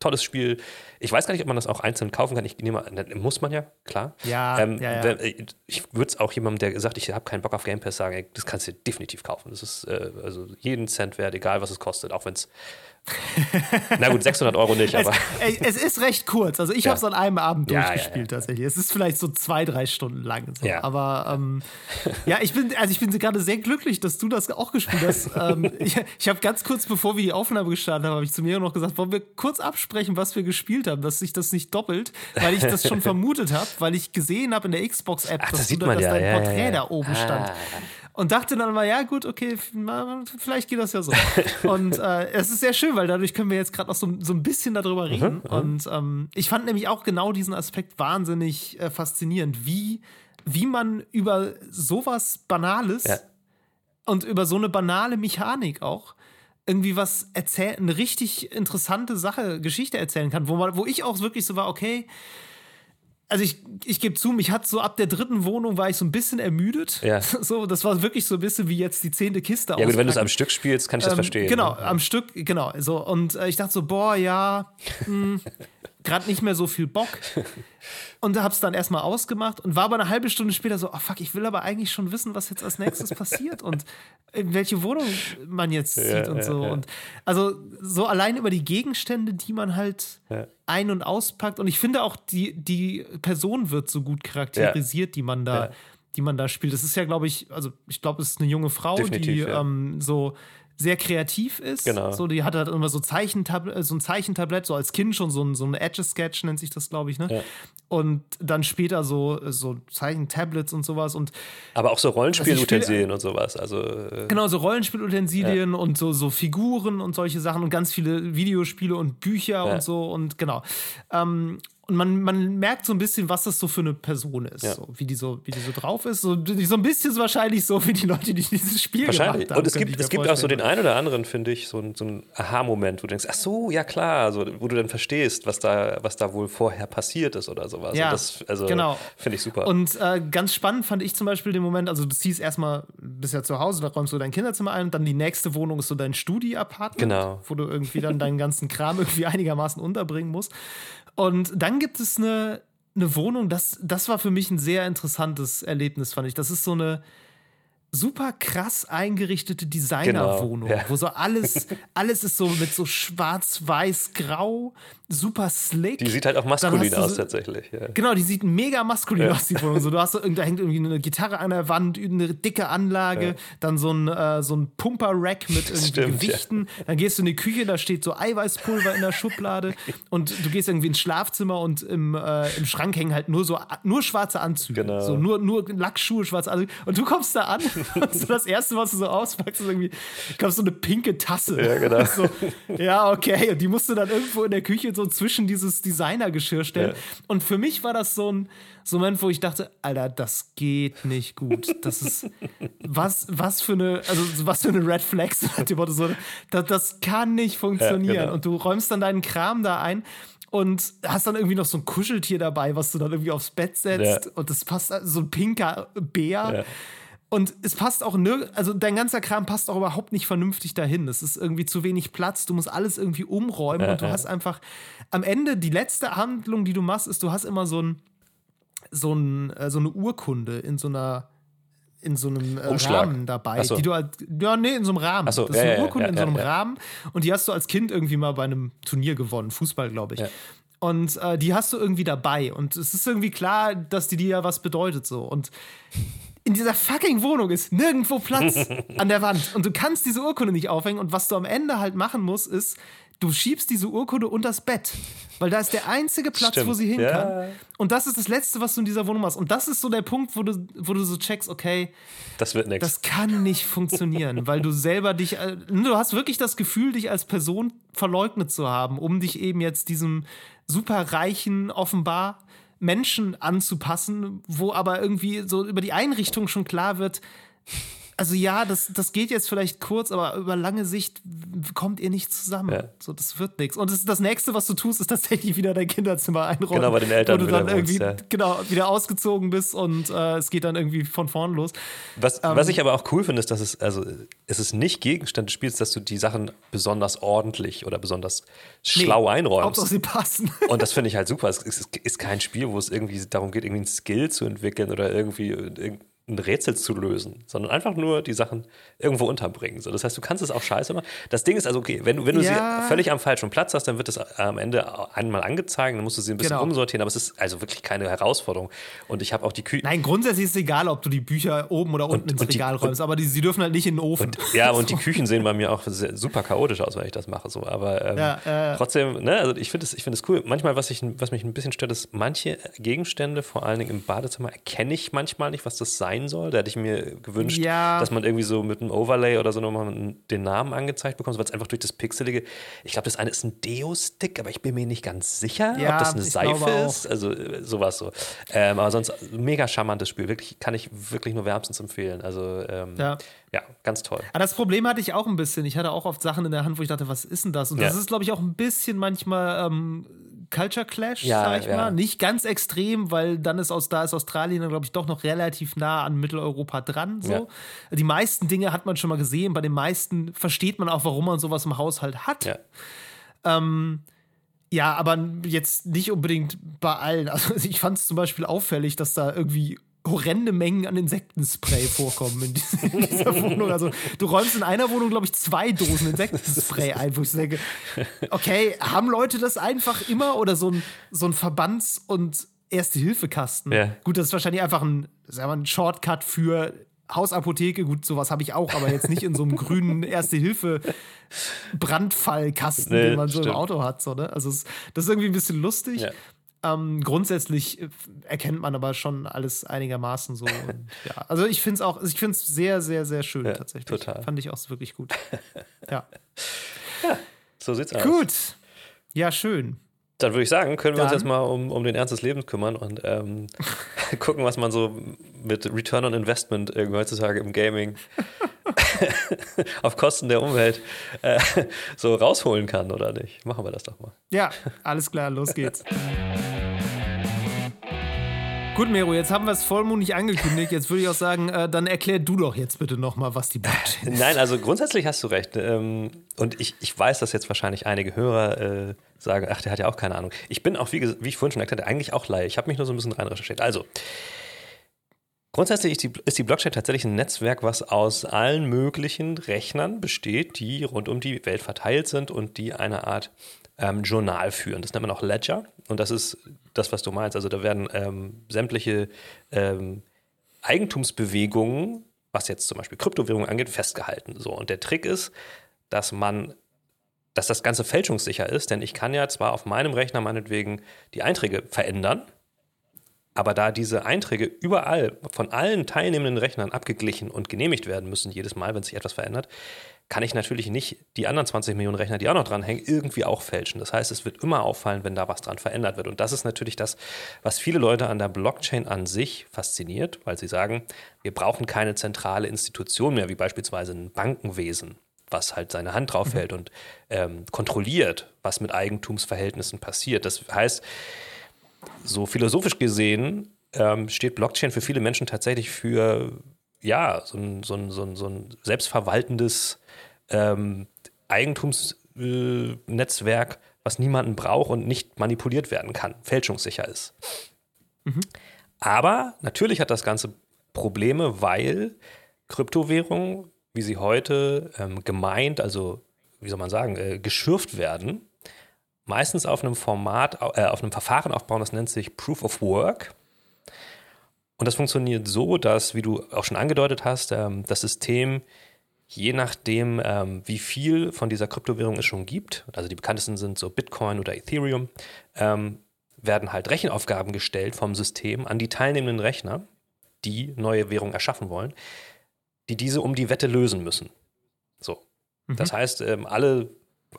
tolles Spiel. Ich weiß gar nicht, ob man das auch einzeln kaufen kann. Ich nehme muss man ja, klar. Ja, Ähm, ja, ja. äh, Ich würde es auch jemandem, der sagt, ich habe keinen Bock auf Game Pass, sagen, ey, das kannst du dir definitiv kaufen. Das ist äh, also jeden Cent wert, egal was es kostet, auch wenn es. Na gut, 600 Euro nicht, Es, aber. ey, es ist recht kurz. Also ich Ja. habe es an einem Abend Ja, durchgespielt ja. tatsächlich. Es ist vielleicht so zwei, drei Stunden lang. So. Aber ähm, ja, ich bin, also ich bin gerade sehr glücklich, dass du das auch gespielt hast. ähm, ich ich habe ganz kurz, bevor wir die Aufnahme gestartet haben, habe ich zu mir noch gesagt, wollen wir kurz absprechen, was wir gespielt haben, dass sich das nicht doppelt, weil ich das schon vermutet habe, weil ich gesehen habe in der Xbox-App, dass, das du dass dein Porträt da oben stand. Ah. Und dachte dann mal, ja gut, okay, vielleicht geht das ja so. Und äh, es ist sehr schön, weil dadurch können wir jetzt gerade noch so, so ein bisschen darüber Mhm, reden. Und ähm, ich fand nämlich auch genau diesen Aspekt wahnsinnig äh, faszinierend, wie, wie man über sowas Banales Ja. und über so eine banale Mechanik auch irgendwie was erzählen, eine richtig interessante Sache, Geschichte erzählen kann, wo, man, wo ich auch wirklich so war, okay, also ich, ich gebe zu, mich hat so ab der dritten Wohnung war ich so ein bisschen ermüdet. Ja. So, das war wirklich so ein bisschen wie jetzt die zehnte Kiste Ja, gut, wenn du es am Stück spielst, kann ich das Ähm, verstehen. Genau, ne? am Stück, genau. So, und äh, ich dachte so, boah, ja, gerade nicht mehr so viel Bock. Und hab's dann erstmal ausgemacht und war aber eine halbe Stunde später so, oh fuck, ich will aber eigentlich schon wissen, was jetzt als nächstes passiert und in welche Wohnung man jetzt zieht Ja, und ja, so. ja. Und also so allein über die Gegenstände, die man halt Ja. ein- und auspackt. Und ich finde auch, die, die Person wird so gut charakterisiert, die man da, Ja. die man da spielt. Das ist ja, glaube ich, also ich glaube, es ist eine junge Frau, die Definitiv, ja. ähm, so sehr kreativ ist. Genau. So, die hat halt immer so, Zeichentab äh, so ein Zeichentablett, so als Kind schon so ein, so ein Etch-a-Sketch nennt sich das, glaube ich, ne? Ja. Und dann später so, so Zeichentablets und sowas. Und Aber auch so Also Rollenspielutensilien und sowas. Also, äh, Genau, so Rollenspielutensilien und so, so Figuren und solche Sachen und ganz viele Videospiele und Bücher und so und genau. Ähm, und man, man merkt so ein bisschen, was das so für eine Person ist, Ja. so, wie, die so, wie die so drauf ist. So, so ein bisschen so wahrscheinlich so wie die Leute, die dieses Spiel Wahrscheinlich. gemacht haben. Und es gibt, es gibt auch so den einen oder anderen, finde ich, so ein, so ein Aha-Moment, wo du denkst, ach so, ja klar, so, wo du dann verstehst, was da, was da wohl vorher passiert ist oder sowas. Ja, das, also, genau. Finde ich super. Und äh, ganz spannend fand ich zum Beispiel den Moment, also du ziehst erstmal, bist ja zu Hause, da räumst du dein Kinderzimmer ein und dann die nächste Wohnung ist so dein Studi-Apartment, Genau. wo du irgendwie dann deinen ganzen Kram irgendwie einigermaßen unterbringen musst. Und dann gibt es eine, eine Wohnung, das, das war für mich ein sehr interessantes Erlebnis, fand ich. Das ist so eine super krass eingerichtete Designerwohnung, Genau, ja. wo so alles, alles ist so mit so schwarz-weiß-grau, super slick. die sieht halt auch maskulin aus so- tatsächlich. Ja. Genau, die sieht mega maskulin aus, die Wohnung. So, du hast so, da hängt irgendwie eine Gitarre an der Wand, eine dicke Anlage, dann so ein, äh, so ein Pumper-Rack mit irgendwie Stimmt, ja. Gewichten. Dann gehst du in die Küche, da steht so Eiweißpulver in der Schublade und du gehst irgendwie ins Schlafzimmer und im, äh, im Schrank hängen halt nur so nur schwarze Anzüge. Genau. So nur, nur Lackschuhe, schwarze Anzüge. Und du kommst da an und so das erste, was du so auspackst, ist irgendwie, ich glaube, so eine pinke Tasse. Ja, genau. So, ja, okay. Und die musst du dann irgendwo in der Küche so zwischen dieses Designergeschirr stellen. Ja. Und für mich war das so ein, so ein Moment, wo ich dachte, Alter, das geht nicht gut. Das ist was, was für eine, also was für eine Red Flag, so, das, das kann nicht funktionieren. Ja, genau. Und du räumst dann deinen Kram da ein. Und hast dann irgendwie noch so ein Kuscheltier dabei, was du dann irgendwie aufs Bett setzt. Ja. Und das passt, so ein pinker Bär. Ja. Und es passt auch nirg also dein ganzer Kram passt auch überhaupt nicht vernünftig dahin. Es ist irgendwie zu wenig Platz, du musst alles irgendwie umräumen und du hast einfach am Ende die letzte Handlung, die du machst, ist, du hast immer so ein so, ein, äh, so eine Urkunde in so einer in so einem äh. Rahmen dabei, so. die du halt, ja, nee, in so einem Rahmen. So, das ist ja, eine ja, Urkunde ja, in so ja, einem ja. Rahmen und die hast du als Kind irgendwie mal bei einem Turnier gewonnen, Fußball, glaube ich. Ja. Und äh, die hast du irgendwie dabei und es ist irgendwie klar, dass die dir ja was bedeutet so und in dieser fucking Wohnung ist nirgendwo Platz an der Wand und du kannst diese Urkunde nicht aufhängen und was du am Ende halt machen musst, ist, du schiebst diese Urkunde unters Bett, weil da ist der einzige Platz, Stimmt. wo sie hin Ja. kann. Und das ist das Letzte, was du in dieser Wohnung machst. Und das ist so der Punkt, wo du, wo du so checkst, okay, Das wird nichts. das kann nicht funktionieren, weil du selber dich, äh, du hast wirklich das Gefühl, dich als Person verleugnet zu haben, um dich eben jetzt diesem superreichen, offenbar Menschen anzupassen, wo aber irgendwie so über die Einrichtung schon klar wird, Also ja, das, das geht jetzt vielleicht kurz, aber über lange Sicht kommt ihr nicht zusammen. Ja. So, das wird nichts. Und das, das nächste, was du tust, ist tatsächlich wieder dein Kinderzimmer einräumen. Genau, bei den Eltern Wo du dann irgendwie ja. genau, wieder ausgezogen bist und äh, es geht dann irgendwie von vorn los. Was, Ähm, was ich aber auch cool finde, ist, dass es, also, es ist nicht Gegenstand des Spiels, dass du die Sachen besonders ordentlich oder besonders schlau einräumst. Hauptsache sie passen. Und das finde ich halt super. Es ist, ist kein Spiel, wo es irgendwie darum geht, irgendwie einen Skill zu entwickeln oder irgendwie irgendein Rätsel zu lösen, sondern einfach nur die Sachen irgendwo unterbringen. So, das heißt, du kannst es auch scheiße machen. Das Ding ist also, okay, wenn, du- wenn du Ja. sie völlig am falschen Platz hast, dann wird es am Ende einmal angezeigt, dann musst du sie ein bisschen Genau. umsortieren, aber es ist also wirklich keine Herausforderung. Und ich habe auch die Küche. Nein, grundsätzlich ist es egal, ob du die Bücher oben oder unten ins und die- Regal räumst, aber die, sie dürfen halt nicht in den Ofen. Ja, und die Küchen sehen bei mir auch sehr, super chaotisch aus, wenn ich das mache. So. Aber ähm, Ja, ja. trotzdem, ne, also ich finde es find cool. Manchmal, was, ich, was mich ein bisschen stört, ist, manche Gegenstände, vor allen Dingen im Badezimmer, erkenne ich manchmal nicht, was das sein soll. Da hätte ich mir gewünscht, Ja. dass man irgendwie so mit einem Overlay oder so nochmal den Namen angezeigt bekommt, weil es einfach durch das Pixelige. Ich glaube, das eine ist ein Deo-Stick, aber ich bin mir nicht ganz sicher, Ja, ob das eine Seife ist. Also äh, sowas so. Ähm, aber sonst mega charmantes Spiel. Wirklich, kann ich wirklich nur wärmstens empfehlen. Also ähm, Ja. ja, ganz toll. Aber das Problem hatte ich auch ein bisschen. Ich hatte auch oft Sachen in der Hand, wo ich dachte, was ist denn das? Und das ist, glaube ich, auch ein bisschen manchmal ähm, Culture Clash, Ja, sag ich ja. mal. Nicht ganz extrem, weil dann ist aus da ist Australien, glaube ich, doch noch relativ nah an Mitteleuropa dran. So. Ja. Die meisten Dinge hat man schon mal gesehen. Bei den meisten versteht man auch, warum man sowas im Haushalt hat. Ja. Ja, aber jetzt nicht unbedingt bei allen. Also ich fand es zum Beispiel auffällig, dass da irgendwie horrende Mengen an Insektenspray vorkommen in dieser, in dieser Wohnung. Also du räumst in einer Wohnung, glaube ich, zwei Dosen Insektenspray ein, wo ich denke, okay, haben Leute das einfach immer oder so ein, so ein Verbands- und Erste-Hilfe-Kasten? Ja. Gut, das ist wahrscheinlich einfach ein, sagen wir, ein Shortcut für Hausapotheke. Gut, sowas habe ich auch, aber jetzt nicht in so einem grünen Erste-Hilfe-Brandfallkasten, Nee, den man so stimmt. im Auto hat. So, ne? Also das ist irgendwie ein bisschen lustig. Ja. Ähm, grundsätzlich äh, erkennt man aber schon alles einigermaßen so. Und, ja. Also ich finde es auch, ich finde es sehr, sehr, sehr schön Ja, tatsächlich. total. Fand ich auch wirklich gut. ja. So sieht's aus. Gut. Ja, schön. Dann würde ich sagen, können wir uns Dann- jetzt mal um, um den Ernst des Lebens kümmern und ähm, gucken, was man so mit Return on Investment irgendwie heutzutage im Gaming auf Kosten der Umwelt äh, so rausholen kann, oder nicht? Machen wir das doch mal. Ja, alles klar, los geht's. Gut, Mero, jetzt haben wir es vollmundig angekündigt. Jetzt würde ich auch sagen, äh, dann erklär du doch jetzt bitte nochmal, was die Blockchain ist. Nein, also grundsätzlich hast du recht. Ähm, und ich, ich weiß, dass jetzt wahrscheinlich einige Hörer äh, sagen, ach, der hat ja auch keine Ahnung. Ich bin auch, wie, wie ich vorhin schon erklärt habe, eigentlich auch Laie. Ich habe mich nur so ein bisschen rein recherchiert. Also, grundsätzlich ist die, ist die Blockchain tatsächlich ein Netzwerk, was aus allen möglichen Rechnern besteht, die rund um die Welt verteilt sind und die eine Art ähm, Journal führen. Das nennt man auch Ledger. Und das ist das, was du meinst. Also da werden ähm, sämtliche ähm, Eigentumsbewegungen, was jetzt zum Beispiel Kryptowährungen angeht, festgehalten. So, und der Trick ist, dass man, dass das Ganze fälschungssicher ist, denn ich kann ja zwar auf meinem Rechner meinetwegen die Einträge verändern, aber da diese Einträge überall von allen teilnehmenden Rechnern abgeglichen und genehmigt werden müssen, jedes Mal, wenn sich etwas verändert, kann ich natürlich nicht die anderen 20 Millionen Rechner, die auch noch dranhängen, irgendwie auch fälschen. Das heißt, es wird immer auffallen, wenn da was dran verändert wird. Und das ist natürlich das, was viele Leute an der Blockchain an sich fasziniert, weil sie sagen, wir brauchen keine zentrale Institution mehr, wie beispielsweise ein Bankenwesen, was halt seine Hand drauf hält und ähm, kontrolliert, was mit Eigentumsverhältnissen passiert. Das heißt, so philosophisch gesehen ähm, steht Blockchain für viele Menschen tatsächlich für ja, so ein, so ein, so ein, so ein selbstverwaltendes ähm, Eigentumsnetzwerk, was niemanden braucht und nicht manipuliert werden kann, fälschungssicher ist. Aber natürlich hat das Ganze Probleme, weil Kryptowährungen, wie sie heute ähm, gemeint, also wie soll man sagen, äh, geschürft werden, meistens auf einem Format, äh, auf einem Verfahren aufbauen, das nennt sich Proof of Work. Und das funktioniert so, dass, wie du auch schon angedeutet hast, ähm, das System, je nachdem, ähm, wie viel von dieser Kryptowährung es schon gibt, also die bekanntesten sind so Bitcoin oder Ethereum, ähm, werden halt Rechenaufgaben gestellt vom System an die teilnehmenden Rechner, die neue Währung erschaffen wollen, die diese um die Wette lösen müssen. So. Das heißt, ähm, alle,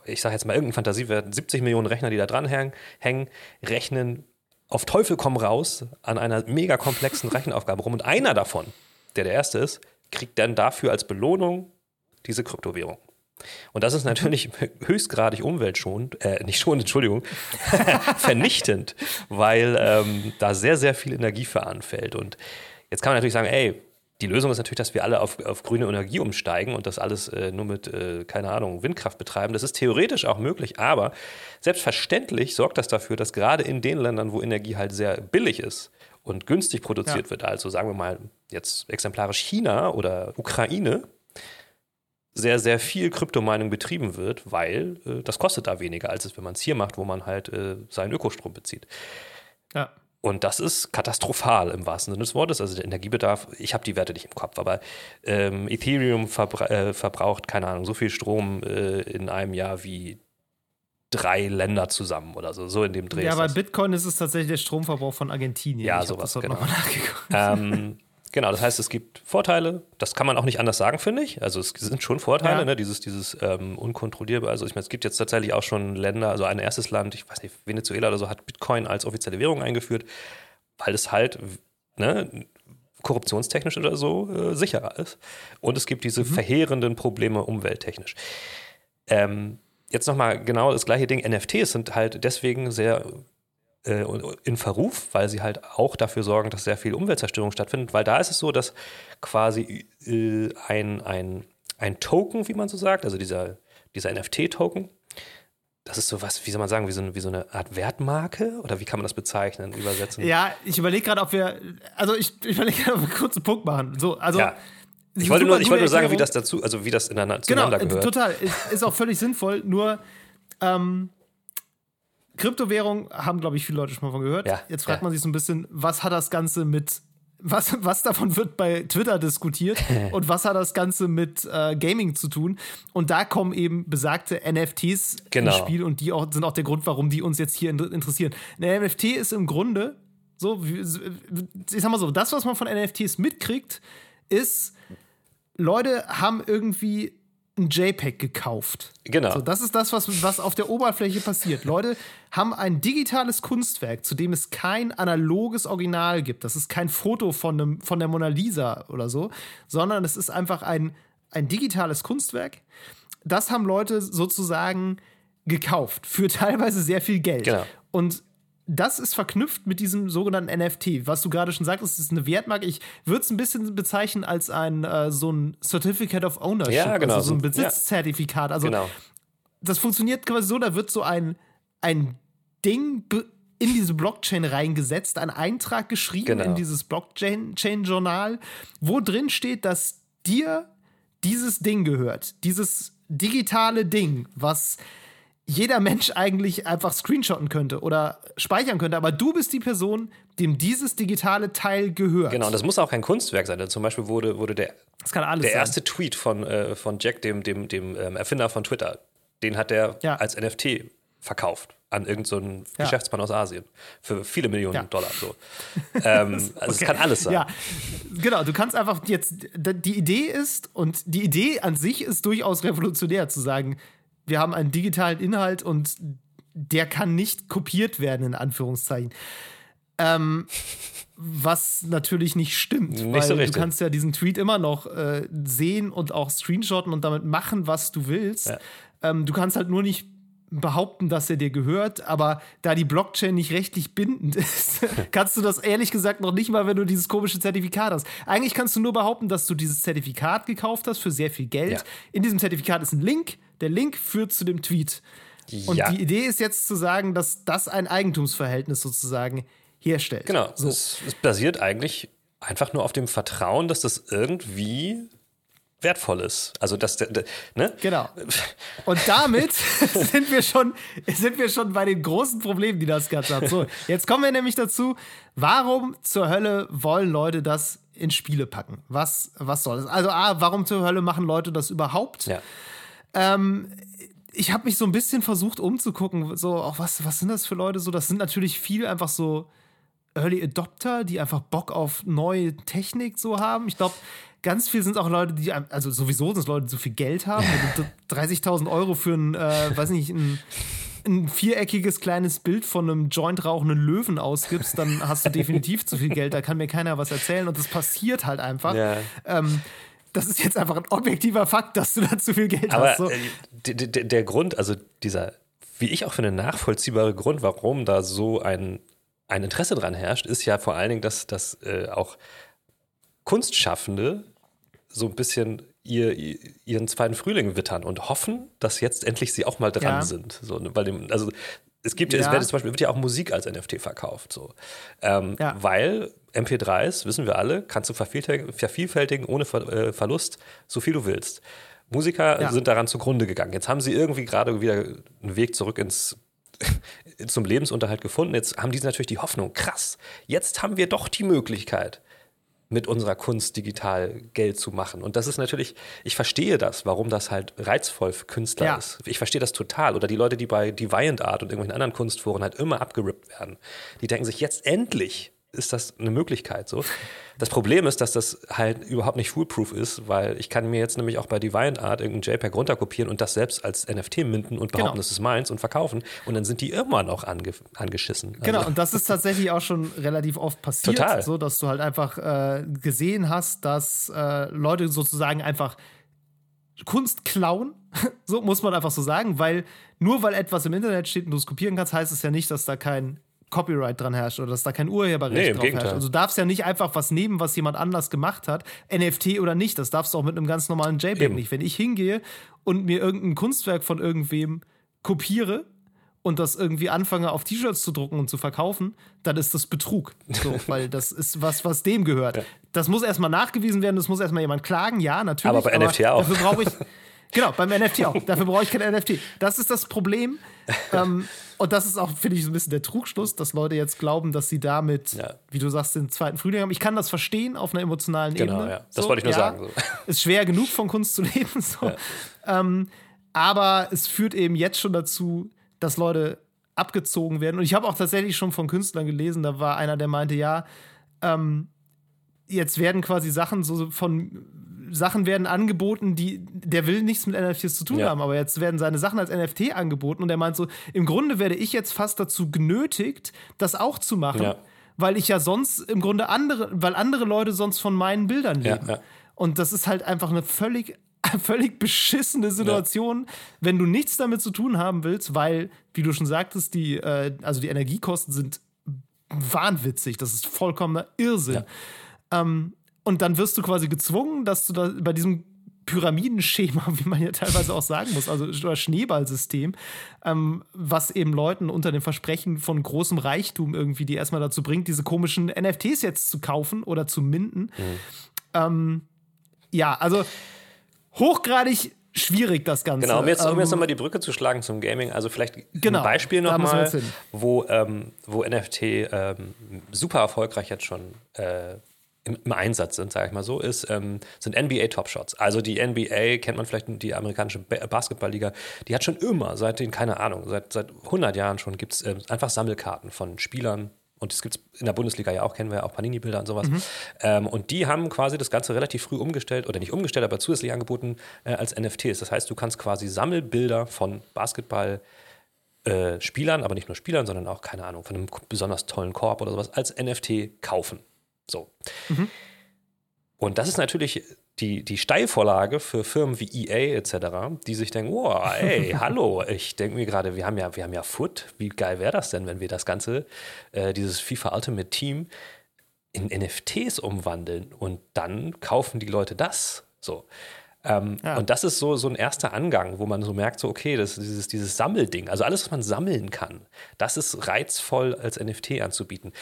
ich sage jetzt mal irgendein Fantasiewert, 70 Millionen Rechner, die da dran hängen, rechnen auf Teufel komm raus an einer mega komplexen Rechenaufgabe rum. Und einer davon, der der erste ist, kriegt dann dafür als Belohnung diese Kryptowährung. Und das ist natürlich höchstgradig umweltschonend, äh, nicht schon, Entschuldigung, vernichtend, weil ähm, da sehr, sehr viel Energie für anfällt. Und jetzt kann man natürlich sagen, ey, die Lösung ist natürlich, dass wir alle auf, auf grüne Energie umsteigen und das alles äh, nur mit, äh, keine Ahnung, Windkraft betreiben. Das ist theoretisch auch möglich, aber selbstverständlich sorgt das dafür, dass gerade in den Ländern, wo Energie halt sehr billig ist und günstig produziert ja. wird, also sagen wir mal jetzt exemplarisch China oder Ukraine, sehr, sehr viel Kryptomining betrieben wird, weil äh, das kostet da weniger, als es, wenn man es hier macht, wo man halt äh, seinen Ökostrom bezieht. Ja. Und das ist katastrophal im wahrsten Sinne des Wortes. Also der Energiebedarf, ich habe die Werte nicht im Kopf, aber ähm, Ethereum verbra äh, verbraucht, keine Ahnung, so viel Strom äh, in einem Jahr wie drei Länder zusammen oder so, so in dem Dreh. Ja, bei Bitcoin ist es tatsächlich der Stromverbrauch von Argentinien. Ja, ich sowas, genau. Ähm, Genau, das heißt, es gibt Vorteile. Das kann man auch nicht anders sagen, finde ich. Also es sind schon Vorteile, ja. ne? dieses, dieses ähm, unkontrollierbare. Also ich meine, es gibt jetzt tatsächlich auch schon Länder, also ein erstes Land, ich weiß nicht, Venezuela oder so, hat Bitcoin als offizielle Währung eingeführt, weil es halt ne, korruptionstechnisch oder so äh, sicherer ist. Und es gibt diese mhm. verheerenden Probleme umwelttechnisch. Ähm, jetzt nochmal genau das gleiche Ding. NFTs sind halt deswegen sehr äh, in Verruf, weil sie halt auch dafür sorgen, dass sehr viel Umweltzerstörung stattfindet, weil da ist es so, dass quasi äh, ein, ein, ein Token, wie man so sagt, also dieser, dieser NFT-Token, das ist so was, wie soll man sagen, wie so, eine, wie so eine Art Wertmarke oder wie kann man das bezeichnen, übersetzen? Ja, ich überlege gerade, ob wir, also ich, ich überlege gerade, ob wir einen kurzen Punkt machen. So, also ja. Ich wollte, nur, ich wollte nur sagen, wie das dazu, also wie das ineinander genau, gehört. Total, ist, ist auch völlig sinnvoll. Nur ähm, Kryptowährung haben, glaube ich, viele Leute schon mal von gehört. Ja, Jetzt fragt ja. man sich so ein bisschen, was hat das Ganze mit was, was davon wird bei Twitter diskutiert und was hat das Ganze mit äh, Gaming zu tun? Und da kommen eben besagte NFTs genau. ins Spiel und die auch, sind auch der Grund, warum die uns jetzt hier interessieren. Ein NFT ist im Grunde so, ich sag mal so, das, was man von NFTs mitkriegt, ist, Leute haben irgendwie ein JPEG gekauft. Genau. So, das ist das, was, was auf der Oberfläche passiert. Leute haben ein digitales Kunstwerk, zu dem es kein analoges Original gibt. Das ist kein Foto von, einem, von der Mona Lisa oder so, sondern es ist einfach ein, ein digitales Kunstwerk. Das haben Leute sozusagen gekauft für teilweise sehr viel Geld. Genau. Und das ist verknüpft mit diesem sogenannten NFT. Was du gerade schon sagtest, ist eine Wertmarke. Ich würde es ein bisschen bezeichnen als ein äh, so ein Certificate of Ownership, ja, genau. also so ein Besitzzertifikat. Also genau. das funktioniert quasi so, da wird so ein, ein Ding in diese Blockchain reingesetzt, ein Eintrag geschrieben genau. in dieses Blockchain-Journal, wo drin steht, dass dir dieses Ding gehört. Dieses digitale Ding, was jeder Mensch eigentlich einfach screenshotten könnte oder speichern könnte, aber du bist die Person, dem dieses digitale Teil gehört. Genau, und das muss auch kein Kunstwerk sein. Zum Beispiel wurde, wurde der, der erste Tweet von, äh, von Jack, dem, dem, dem ähm, Erfinder von Twitter, den hat er ja. als NFT verkauft an irgendeinen so ja. Geschäftsmann aus Asien für viele Millionen ja. Dollar. So. ähm, also okay. es kann alles sein. Ja, genau. Du kannst einfach jetzt die Idee ist und die Idee an sich ist durchaus revolutionär zu sagen, wir haben einen digitalen Inhalt und der kann nicht kopiert werden, in Anführungszeichen. Ähm, was natürlich nicht stimmt, nicht weil so du kannst ja diesen Tweet immer noch äh, sehen und auch screenshotten und damit machen, was du willst. Ja. Ähm, du kannst halt nur nicht behaupten, dass er dir gehört, aber da die Blockchain nicht rechtlich bindend ist, kannst du das ehrlich gesagt noch nicht mal, wenn du dieses komische Zertifikat hast. Eigentlich kannst du nur behaupten, dass du dieses Zertifikat gekauft hast für sehr viel Geld. Ja. In diesem Zertifikat ist ein Link, der Link führt zu dem Tweet. Und ja. die Idee ist jetzt zu sagen, dass das ein Eigentumsverhältnis sozusagen herstellt. Genau. So. Es, es basiert eigentlich einfach nur auf dem Vertrauen, dass das irgendwie wertvoll ist. Also dass der, ne? Genau. Und damit sind wir schon sind wir schon bei den großen Problemen, die das Ganze hat. So, jetzt kommen wir nämlich dazu, warum zur Hölle wollen Leute das in Spiele packen? Was was soll das? Also a, warum zur Hölle machen Leute das überhaupt? Ja. Ähm, ich habe mich so ein bisschen versucht umzugucken, so auch was was sind das für Leute so? Das sind natürlich viel einfach so Early Adopter, die einfach Bock auf neue Technik so haben. Ich glaube, ganz viel sind auch Leute, die, also sowieso sind es Leute, die so viel Geld haben. Wenn du 30.000 Euro für ein, äh, weiß nicht, ein, ein viereckiges kleines Bild von einem Joint rauchenden Löwen ausgibst, dann hast du definitiv zu viel Geld. Da kann mir keiner was erzählen und das passiert halt einfach. Ja. Ähm, das ist jetzt einfach ein objektiver Fakt, dass du da zu viel Geld Aber hast. So. äh, der Grund, also dieser, wie ich auch finde, nachvollziehbare Grund, warum da so ein, ein Interesse dran herrscht, ist ja vor allen Dingen, dass, dass äh, auch Kunstschaffende so ein bisschen ihr, ihren zweiten Frühling wittern und hoffen, dass jetzt endlich sie auch mal dran Ja. sind. So, ne, bei dem, also es gibt ja, es wird zum Beispiel wird ja auch Musik als NFT verkauft, so. Ähm, Ja. Weil MP3s, wissen wir alle, kannst du vervielfältigen, ohne äh, Verlust, so viel du willst. Musiker Ja. sind daran zugrunde gegangen. Jetzt haben sie irgendwie gerade wieder einen Weg zurück ins zum Lebensunterhalt gefunden. Jetzt haben die natürlich die Hoffnung, krass, jetzt haben wir doch die Möglichkeit, mit unserer Kunst digital Geld zu machen. Und das ist natürlich, ich verstehe das, warum das halt reizvoll für Künstler Ja. ist. Ich verstehe das total. Oder die Leute, die bei Deviant Art und irgendwelchen anderen Kunstforen halt immer abgerippt werden, die denken sich, jetzt endlich ist das eine Möglichkeit so. Das Problem ist, dass das halt überhaupt nicht foolproof ist, weil ich kann mir jetzt nämlich auch bei Deviant Art irgendein JPEG runterkopieren und das selbst als NFT minden und behaupten, Genau. das ist meins und verkaufen und dann sind die immer noch ange angeschissen. Genau, Also, und das ist tatsächlich auch schon relativ oft passiert, Total. so dass du halt einfach äh, gesehen hast, dass äh, Leute sozusagen einfach Kunst klauen, so muss man einfach so sagen, weil nur weil etwas im Internet steht und du es kopieren kannst, heißt es ja nicht, dass da kein Copyright dran herrscht oder dass da kein Urheberrecht Nee, drauf Gegenteil. herrscht. Also du darfst ja nicht einfach was nehmen, was jemand anders gemacht hat, NFT oder nicht. Das darfst du auch mit einem ganz normalen JPEG Eben. nicht. Wenn ich hingehe und mir irgendein Kunstwerk von irgendwem kopiere und das irgendwie anfange auf T-Shirts zu drucken und zu verkaufen, dann ist das Betrug. So, weil das ist was, was dem gehört. Das muss erstmal nachgewiesen werden, das muss erstmal jemand klagen, ja, natürlich. Aber bei NFT auch. Dafür brauche ich. Genau, beim NFT auch. Dafür brauche ich kein NFT. Das ist das Problem. ähm, und das ist auch, finde ich, so ein bisschen der Trugschluss, dass Leute jetzt glauben, dass sie damit, Ja. wie du sagst, den zweiten Frühling haben. Ich kann das verstehen auf einer emotionalen Genau, Ebene. ja. Das wollte ich nur sagen, so. Ist schwer genug von Kunst zu leben. So. Ähm, aber es führt eben jetzt schon dazu, dass Leute abgezogen werden. Und ich habe auch tatsächlich schon von Künstlern gelesen, da war einer, der meinte, ja, ähm, jetzt werden quasi Sachen so von Sachen werden angeboten, die der will nichts mit NFTs zu tun Ja. haben, aber jetzt werden seine Sachen als NFT angeboten und er meint so, im Grunde werde ich jetzt fast dazu genötigt, das auch zu machen, Ja. weil ich ja sonst im Grunde andere, weil andere Leute sonst von meinen Bildern Ja, leben. ja. Und das ist halt einfach eine völlig völlig beschissene Situation, wenn du nichts damit zu tun haben willst, weil, wie du schon sagtest, die, äh, also die Energiekosten sind wahnwitzig. Das ist vollkommener Irrsinn. Ähm, und dann wirst du quasi gezwungen, dass du da bei diesem Pyramidenschema, wie man ja teilweise auch sagen muss, also oder Schneeballsystem, ähm, was eben Leuten unter dem Versprechen von großem Reichtum irgendwie die erstmal dazu bringt, diese komischen NFTs jetzt zu kaufen oder zu minden. Ähm, ja, also hochgradig schwierig das Ganze. Genau, um jetzt, um Ähm, jetzt nochmal die Brücke zu schlagen zum Gaming, also vielleicht Genau, ein Beispiel nochmal, wo, ähm, wo NFT ähm, super erfolgreich jetzt schon äh, im, im Einsatz sind, sage ich mal so, ist, ähm, sind NBA Top Shots. Also die NBA kennt man vielleicht, die amerikanische Ba- Basketballliga, die hat schon immer, seit den, keine Ahnung, seit, seit 100 Jahren schon, gibt es ähm, einfach Sammelkarten von Spielern. Und das gibt es in der Bundesliga ja auch, kennen wir ja auch Panini-Bilder und sowas. Mhm. Ähm, und die haben quasi das Ganze relativ früh umgestellt, oder nicht umgestellt, aber zusätzlich angeboten äh, als NFTs. Das heißt, du kannst quasi Sammelbilder von Basketball äh, Spielern, aber nicht nur Spielern, sondern auch, keine Ahnung, von einem besonders tollen Korb oder sowas als NFT kaufen. So. Und das ist natürlich die, die Steilvorlage für Firmen wie EA etc., die sich denken, wow, ey, hallo, ich denke mir gerade, wir haben ja, wir haben ja Foot, wie geil wäre das denn, wenn wir das Ganze, äh, dieses FIFA Ultimate Team in NFTs umwandeln und dann kaufen die Leute das. So. Ähm, Ja. Und das ist so, so ein erster Angang, wo man so merkt, so, okay, das ist dieses, dieses Sammelding, also alles, was man sammeln kann, das ist reizvoll als NFT anzubieten.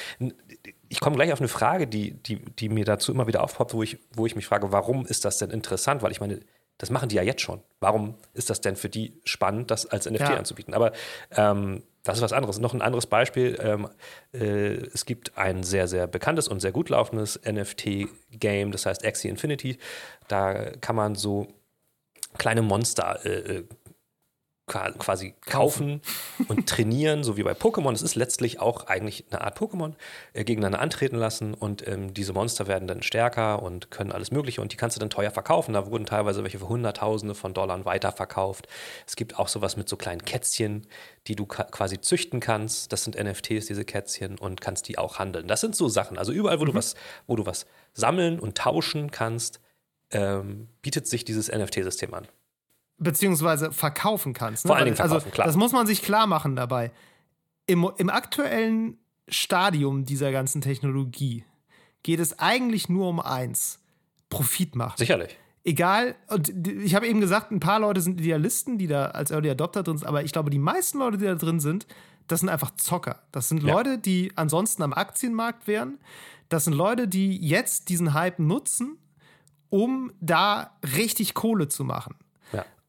Ich komme gleich auf eine Frage, die, die, die mir dazu immer wieder aufpoppt, wo ich, wo ich mich frage, warum ist das denn interessant? Weil ich meine, das machen die ja jetzt schon. Warum ist das denn für die spannend, das als NFT Ja. anzubieten? Aber ähm, das ist was anderes. Noch ein anderes Beispiel. Ähm, äh, es gibt ein sehr, sehr bekanntes und sehr gut laufendes NFT-Game, das heißt Axie Infinity. Da kann man so kleine Monster äh, äh, quasi kaufen und trainieren, so wie bei Pokémon. Es ist letztlich auch eigentlich eine Art Pokémon, äh, gegeneinander antreten lassen und ähm, diese Monster werden dann stärker und können alles Mögliche und die kannst du dann teuer verkaufen. Da wurden teilweise welche für Hunderttausende von Dollar weiterverkauft. Es gibt auch sowas mit so kleinen Kätzchen, die du quasi züchten kannst. Das sind NFTs, diese Kätzchen, und kannst die auch handeln. Das sind so Sachen. Also überall, wo du was, wo du was sammeln und tauschen kannst, ähm, bietet sich dieses NFT-System an. Beziehungsweise verkaufen kannst. Ne? Vor allen Dingen verkaufen, also, klar. Das muss man sich klar machen dabei. Im, Im aktuellen Stadium dieser ganzen Technologie geht es eigentlich nur um eins: Profit machen. Sicherlich. Egal, und ich habe eben gesagt, ein paar Leute sind Idealisten, die da als Early Adopter drin sind, aber ich glaube, die meisten Leute, die da drin sind, das sind einfach Zocker. Das sind ja. Leute, die ansonsten am Aktienmarkt wären. Das sind Leute, die jetzt diesen Hype nutzen, um da richtig Kohle zu machen.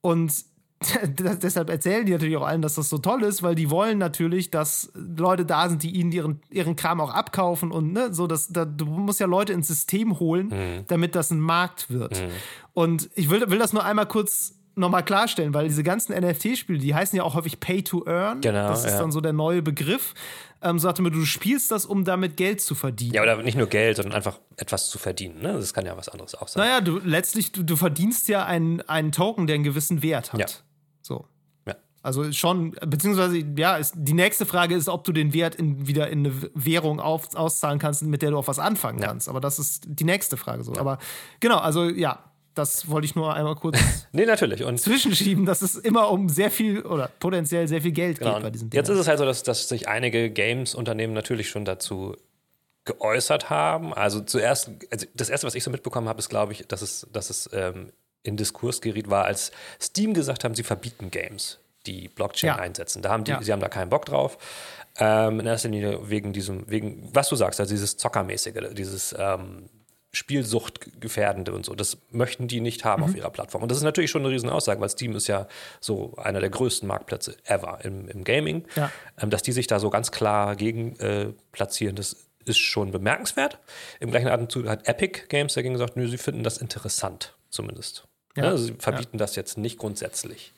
Und deshalb erzählen die natürlich auch allen, dass das so toll ist, weil die wollen natürlich, dass Leute da sind, die ihnen ihren, ihren Kram auch abkaufen und ne, so, dass da, du musst ja Leute ins System holen, mhm. damit das ein Markt wird. Mhm. Und ich will, will das nur einmal kurz nochmal klarstellen, weil diese ganzen NFT-Spiele, die heißen ja auch häufig Pay to Earn. Genau. Das ist ja. dann so der neue Begriff. Ähm, sagte mir, du spielst das, um damit Geld zu verdienen. Ja, oder nicht nur Geld, sondern einfach etwas zu verdienen. Ne? Das kann ja was anderes auch sein. Naja, du letztlich, du, du verdienst ja einen, einen Token, der einen gewissen Wert hat. Ja. So. Ja. Also schon, beziehungsweise, ja, ist, die nächste Frage ist, ob du den Wert in, wieder in eine Währung auf, auszahlen kannst, mit der du auch was anfangen ja. kannst. Aber das ist die nächste Frage so. Aber genau, also ja, das wollte ich nur einmal kurz nee, natürlich. Und zwischenschieben, dass es immer um sehr viel oder potenziell sehr viel Geld genau. geht bei diesen Dingen. Jetzt ist es halt so, dass, dass sich einige Games-Unternehmen natürlich schon dazu geäußert haben. Also zuerst, also das erste, was ich so mitbekommen habe, ist, glaube ich, dass es, dass es ähm, in Diskurs geriet war, als Steam gesagt haben, sie verbieten Games, die Blockchain ja. einsetzen. Da haben die, ja. sie haben da keinen Bock drauf. Ähm, in erster Linie wegen diesem, wegen, was du sagst, also dieses Zockermäßige, dieses ähm, Spielsuchtgefährdende und so. Das möchten die nicht haben mhm. auf ihrer Plattform. Und das ist natürlich schon eine Riesenaussage, weil Steam ist ja so einer der größten Marktplätze ever im, im Gaming. Ja. Ähm, dass die sich da so ganz klar gegen äh, platzieren, das ist schon bemerkenswert. Im gleichen Atemzug hat Epic Games dagegen gesagt, nö, sie finden das interessant, zumindest. Ja. Also sie verbieten ja. das jetzt nicht grundsätzlich.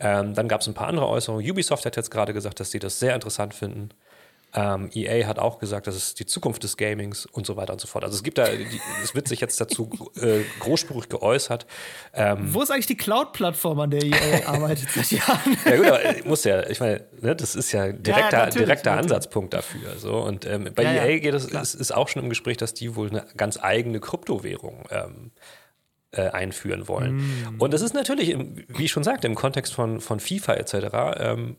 Ähm, dann gab es ein paar andere Äußerungen. Ubisoft hat jetzt gerade gesagt, dass sie das sehr interessant finden. Ähm, EA hat auch gesagt, das ist die Zukunft des Gamings und so weiter und so fort. Also es gibt da, es wird sich jetzt dazu äh, großspurig geäußert. Ähm, Wo ist eigentlich die Cloud-Plattform, an der EA arbeitet seit Jahren? ja gut, aber muss ja, ich meine, ne, das ist ja direkter, ja, direkter. Ansatzpunkt dafür. So. Und ähm, bei ja, EA ja, geht es, ist, ist, auch schon im Gespräch, dass die wohl eine ganz eigene Kryptowährung ähm, äh, einführen wollen. Mm. Und das ist natürlich, wie ich schon sagte, im Kontext von, von FIFA etc. Ähm,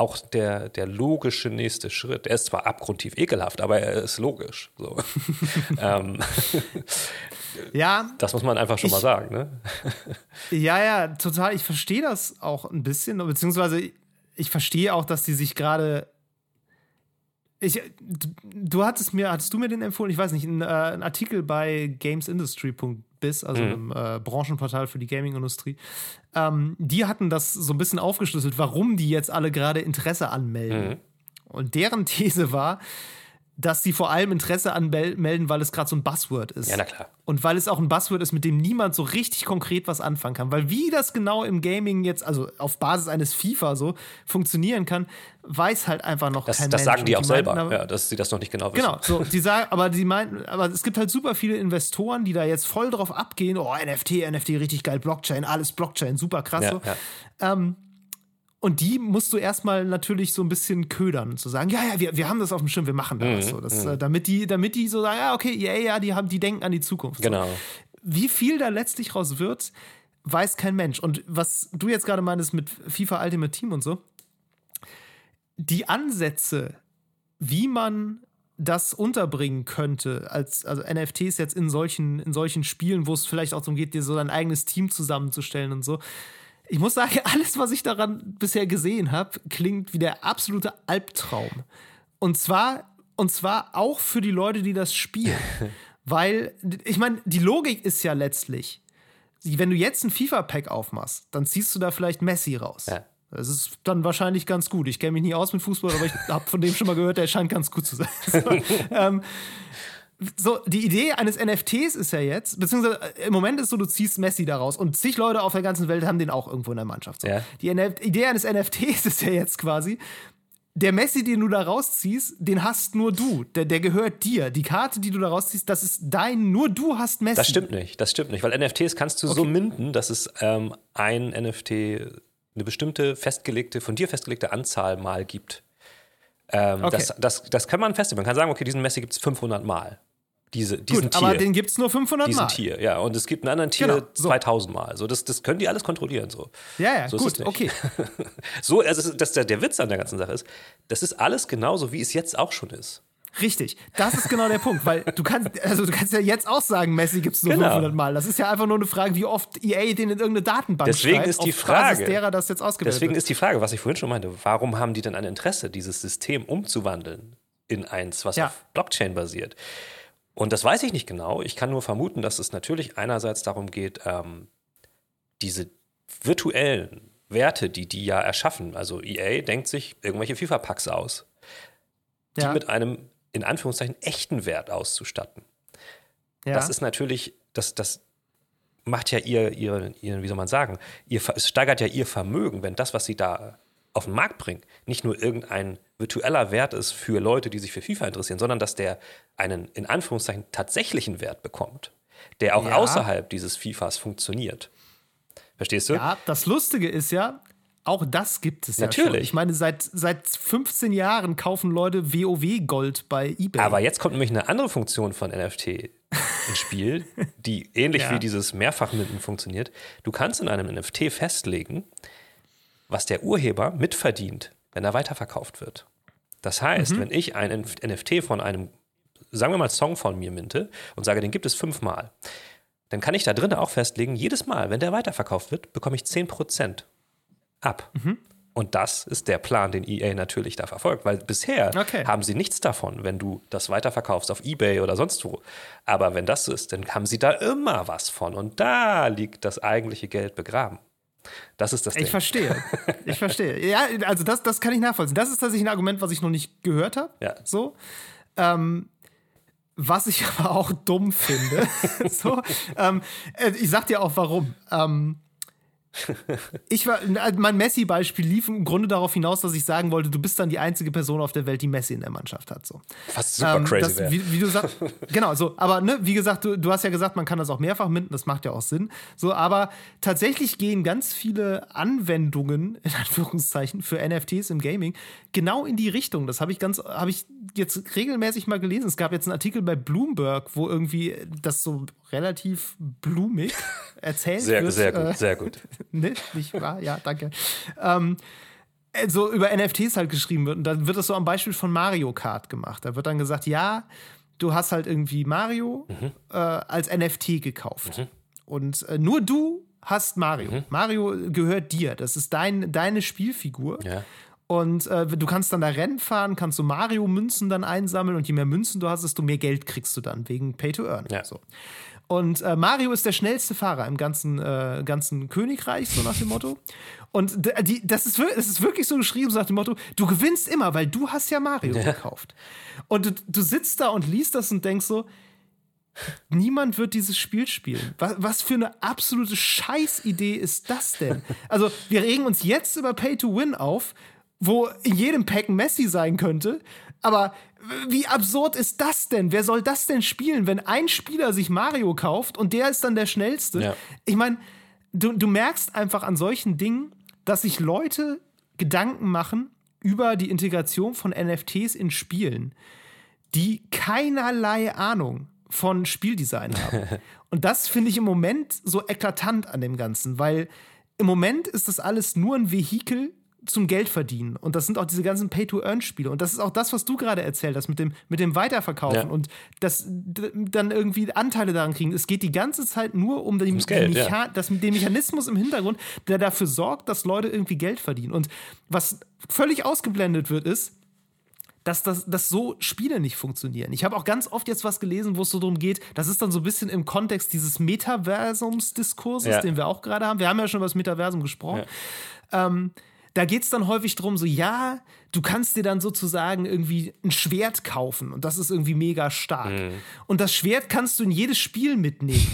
auch der, der logische nächste Schritt. Er ist zwar abgrundtief ekelhaft, aber er ist logisch. So. ähm, ja. Das muss man einfach schon ich, mal sagen, ne? ja, ja, total. Ich verstehe das auch ein bisschen, beziehungsweise ich verstehe auch, dass die sich gerade. Ich, du, du hattest mir, hattest du mir den empfohlen? Ich weiß nicht, ein, äh, ein Artikel bei gamesindustry.de BIS, also mhm. einem äh, Branchenportal für die Gaming-Industrie, ähm, die hatten das so ein bisschen aufgeschlüsselt, warum die jetzt alle gerade Interesse anmelden. Mhm. Und deren These war, dass sie vor allem Interesse anmelden, weil es gerade so ein Buzzword ist. Ja, na klar. Und weil es auch ein Buzzword ist, mit dem niemand so richtig konkret was anfangen kann. Weil wie das genau im Gaming jetzt, also auf Basis eines FIFA so, funktionieren kann, weiß halt einfach noch das, kein das Mensch. Das sagen die, die auch selber, meinten, ja, dass sie das noch nicht genau wissen. Genau, so, die sagen, aber die meinen, aber es gibt halt super viele Investoren, die da jetzt voll drauf abgehen, oh, NFT, NFT, richtig geil, Blockchain, alles Blockchain, super krass ja, so. Ja. Ähm, und die musst du erstmal natürlich so ein bisschen ködern, zu sagen, ja, ja, wir, wir haben das auf dem Schirm, wir machen das. Mhm, so, das mhm. äh, damit, die, damit die so sagen, ja, okay, ja, ja, die, haben, die denken an die Zukunft. Genau. So. Wie viel da letztlich raus wird, weiß kein Mensch. Und was du jetzt gerade meinst mit FIFA Ultimate Team und so, die Ansätze, wie man das unterbringen könnte, als also NFTs jetzt in solchen, in solchen Spielen, wo es vielleicht auch darum geht, dir so dein eigenes Team zusammenzustellen und so, ich muss sagen, alles, was ich daran bisher gesehen habe, klingt wie der absolute Albtraum. Und zwar, und zwar auch für die Leute, die das spielen. Weil, ich meine, die Logik ist ja letztlich, wenn du jetzt ein FIFA-Pack aufmachst, dann ziehst du da vielleicht Messi raus. Ja. Das ist dann wahrscheinlich ganz gut. Ich kenne mich nie aus mit Fußball, aber ich habe von dem schon mal gehört, der scheint ganz gut zu sein. ähm, so, die Idee eines NFTs ist ja jetzt, beziehungsweise äh, im Moment ist so, du ziehst Messi daraus und zig Leute auf der ganzen Welt haben den auch irgendwo in der Mannschaft. So. Ja. Die NF Idee eines NFTs ist ja jetzt quasi, der Messi, den du da rausziehst, den hast nur du. Der, der gehört dir. Die Karte, die du da rausziehst, das ist dein, nur du hast Messi. Das stimmt nicht, das stimmt nicht, weil NFTs kannst du okay. so minden, dass es ähm, ein NFT eine bestimmte festgelegte, von dir festgelegte Anzahl mal gibt. Ähm, okay. das, das, das kann man feststellen. Man kann sagen, okay, diesen Messi gibt es 500 Mal. Diese, diesen Gut, Tier. aber den gibt es nur 500 diesen Mal. Tier, ja. Und es gibt einen anderen Tier Genau, so. 2000 Mal. So, das, das können die alles kontrollieren. So. Ja, ja, So ist es gut, nicht. okay. So, also das, der, der Witz an der ganzen Sache ist, das ist alles genauso, wie es jetzt auch schon ist. Richtig, das ist genau der Punkt, weil du kannst, also du kannst ja jetzt auch sagen, Messi gibt es nur Genau. 500 Mal. Das ist ja einfach nur eine Frage, wie oft EA den in irgendeine Datenbank Deswegen schreibt, ist die Frage- derer das jetzt ausgewählt Deswegen wird. ist die Frage, was ich vorhin schon meinte, warum haben die denn ein Interesse, dieses System umzuwandeln in eins, was Ja. auf Blockchain basiert? Und das weiß ich nicht genau. Ich kann nur vermuten, dass es natürlich einerseits darum geht, ähm, diese virtuellen Werte, die die ja erschaffen, also EA denkt sich irgendwelche FIFA-Packs aus, die ja, mit einem in Anführungszeichen echten Wert auszustatten. ja. Das ist natürlich, das, das macht ja ihr, ihr, ihr, wie soll man sagen, ihr, es steigert ja ihr Vermögen, wenn das, was sie da auf den Markt bringen, nicht nur irgendein virtueller Wert ist für Leute, die sich für FIFA interessieren, sondern dass der einen in Anführungszeichen tatsächlichen Wert bekommt, der auch Ja. außerhalb dieses FIFAs funktioniert. Verstehst du? Ja, das Lustige ist ja, auch das gibt es ja schon. Natürlich. Ich meine, seit, seit 15 Jahren kaufen Leute WoW-Gold bei eBay. Aber jetzt kommt nämlich eine andere Funktion von NFT ins Spiel, die ähnlich Ja. wie dieses Mehrfachminten funktioniert. Du kannst in einem NFT festlegen, was der Urheber mitverdient, wenn er weiterverkauft wird. Das heißt, Mhm. wenn ich ein NFT von einem, sagen wir mal, Song von mir minte und sage, den gibt es fünfmal, dann kann ich da drin auch festlegen, jedes Mal, wenn der weiterverkauft wird, bekomme ich 10% ab. Mhm. Und das ist der Plan, den EA natürlich da verfolgt, weil bisher Okay. haben sie nichts davon, wenn du das weiterverkaufst auf Ebay oder sonst wo. Aber wenn das so ist, dann haben sie da immer was von und da liegt das eigentliche Geld begraben. Das ist das Ich Ding. verstehe. Ich verstehe. Ja, also das, das kann ich nachvollziehen. Das ist tatsächlich ein Argument, was ich noch nicht gehört habe. Ja. So. Ähm, was ich aber auch dumm finde. so, ähm, äh, ich sag dir auch warum. Ähm, ich war, mein Messi-Beispiel lief im Grunde darauf hinaus, dass ich sagen wollte, du bist dann die einzige Person auf der Welt, die Messi in der Mannschaft hat. So. Was super Ähm, crazy das, wie, wie du sagst, genau, so, aber ne, wie gesagt, du, du hast ja gesagt, man kann das auch mehrfach minden, das macht ja auch Sinn. So, aber tatsächlich gehen ganz viele Anwendungen, in Anführungszeichen, für NFTs im Gaming genau in die Richtung. Das habe ich ganz, habe ich jetzt regelmäßig mal gelesen. Es gab jetzt einen Artikel bei Bloomberg, wo irgendwie das so relativ blumig erzählt Sehr, wird. sehr gut, äh, sehr gut. ne? Nicht wahr? Ja, danke. Ähm, äh, so über NFTs halt geschrieben wird. Und dann wird das so am Beispiel von Mario Kart gemacht. Da wird dann gesagt, ja, du hast halt irgendwie Mario Mhm. äh, als NFT gekauft. Und äh, nur du hast Mario. Mhm. Mario gehört dir. Das ist dein, deine Spielfigur. Ja. Und äh, du kannst dann da Rennen fahren, kannst du Mario-Münzen dann einsammeln und je mehr Münzen du hast, desto mehr Geld kriegst du dann wegen Pay to Earn. Ja. So. Und äh, Mario ist der schnellste Fahrer im ganzen, äh, ganzen Königreich, so nach dem Motto. Und die, das, ist, das ist wirklich so geschrieben, so nach dem Motto, du gewinnst immer, weil du hast ja Mario gekauft. Und du, du sitzt da und liest das und denkst so, niemand wird dieses Spiel spielen. Was, was für eine absolute Scheißidee ist das denn? Also, wir regen uns jetzt über Pay to Win auf, wo in jedem Pack Messi sein könnte. Aber wie absurd ist das denn? Wer soll das denn spielen, wenn ein Spieler sich Mario kauft und der ist dann der schnellste? Ja. Ich meine, du, du merkst einfach an solchen Dingen, dass sich Leute Gedanken machen über die Integration von NFTs in Spielen, die keinerlei Ahnung von Spieldesign haben. Und das finde ich im Moment so eklatant an dem Ganzen, weil im Moment ist das alles nur ein Vehikel zum Geld verdienen. Und das sind auch diese ganzen Pay-to-Earn-Spiele. Und das ist auch das, was du gerade erzählt hast mit dem, mit dem Weiterverkaufen Ja. und das dann irgendwie Anteile daran kriegen. Es geht die ganze Zeit nur um den, Geld, ja. Das, den Mechanismus im Hintergrund, der dafür sorgt, dass Leute irgendwie Geld verdienen. Und was völlig ausgeblendet wird, ist, dass, das, dass so Spiele nicht funktionieren. Ich habe auch ganz oft jetzt was gelesen, wo es so darum geht, das ist dann so ein bisschen im Kontext dieses Metaversums-Diskurses, Ja. den wir auch gerade haben. Wir haben ja schon über das Metaversum gesprochen. Ähm, da geht es dann häufig darum, so, ja, du kannst dir dann sozusagen irgendwie ein Schwert kaufen und das ist irgendwie mega stark. Und das Schwert kannst du in jedes Spiel mitnehmen.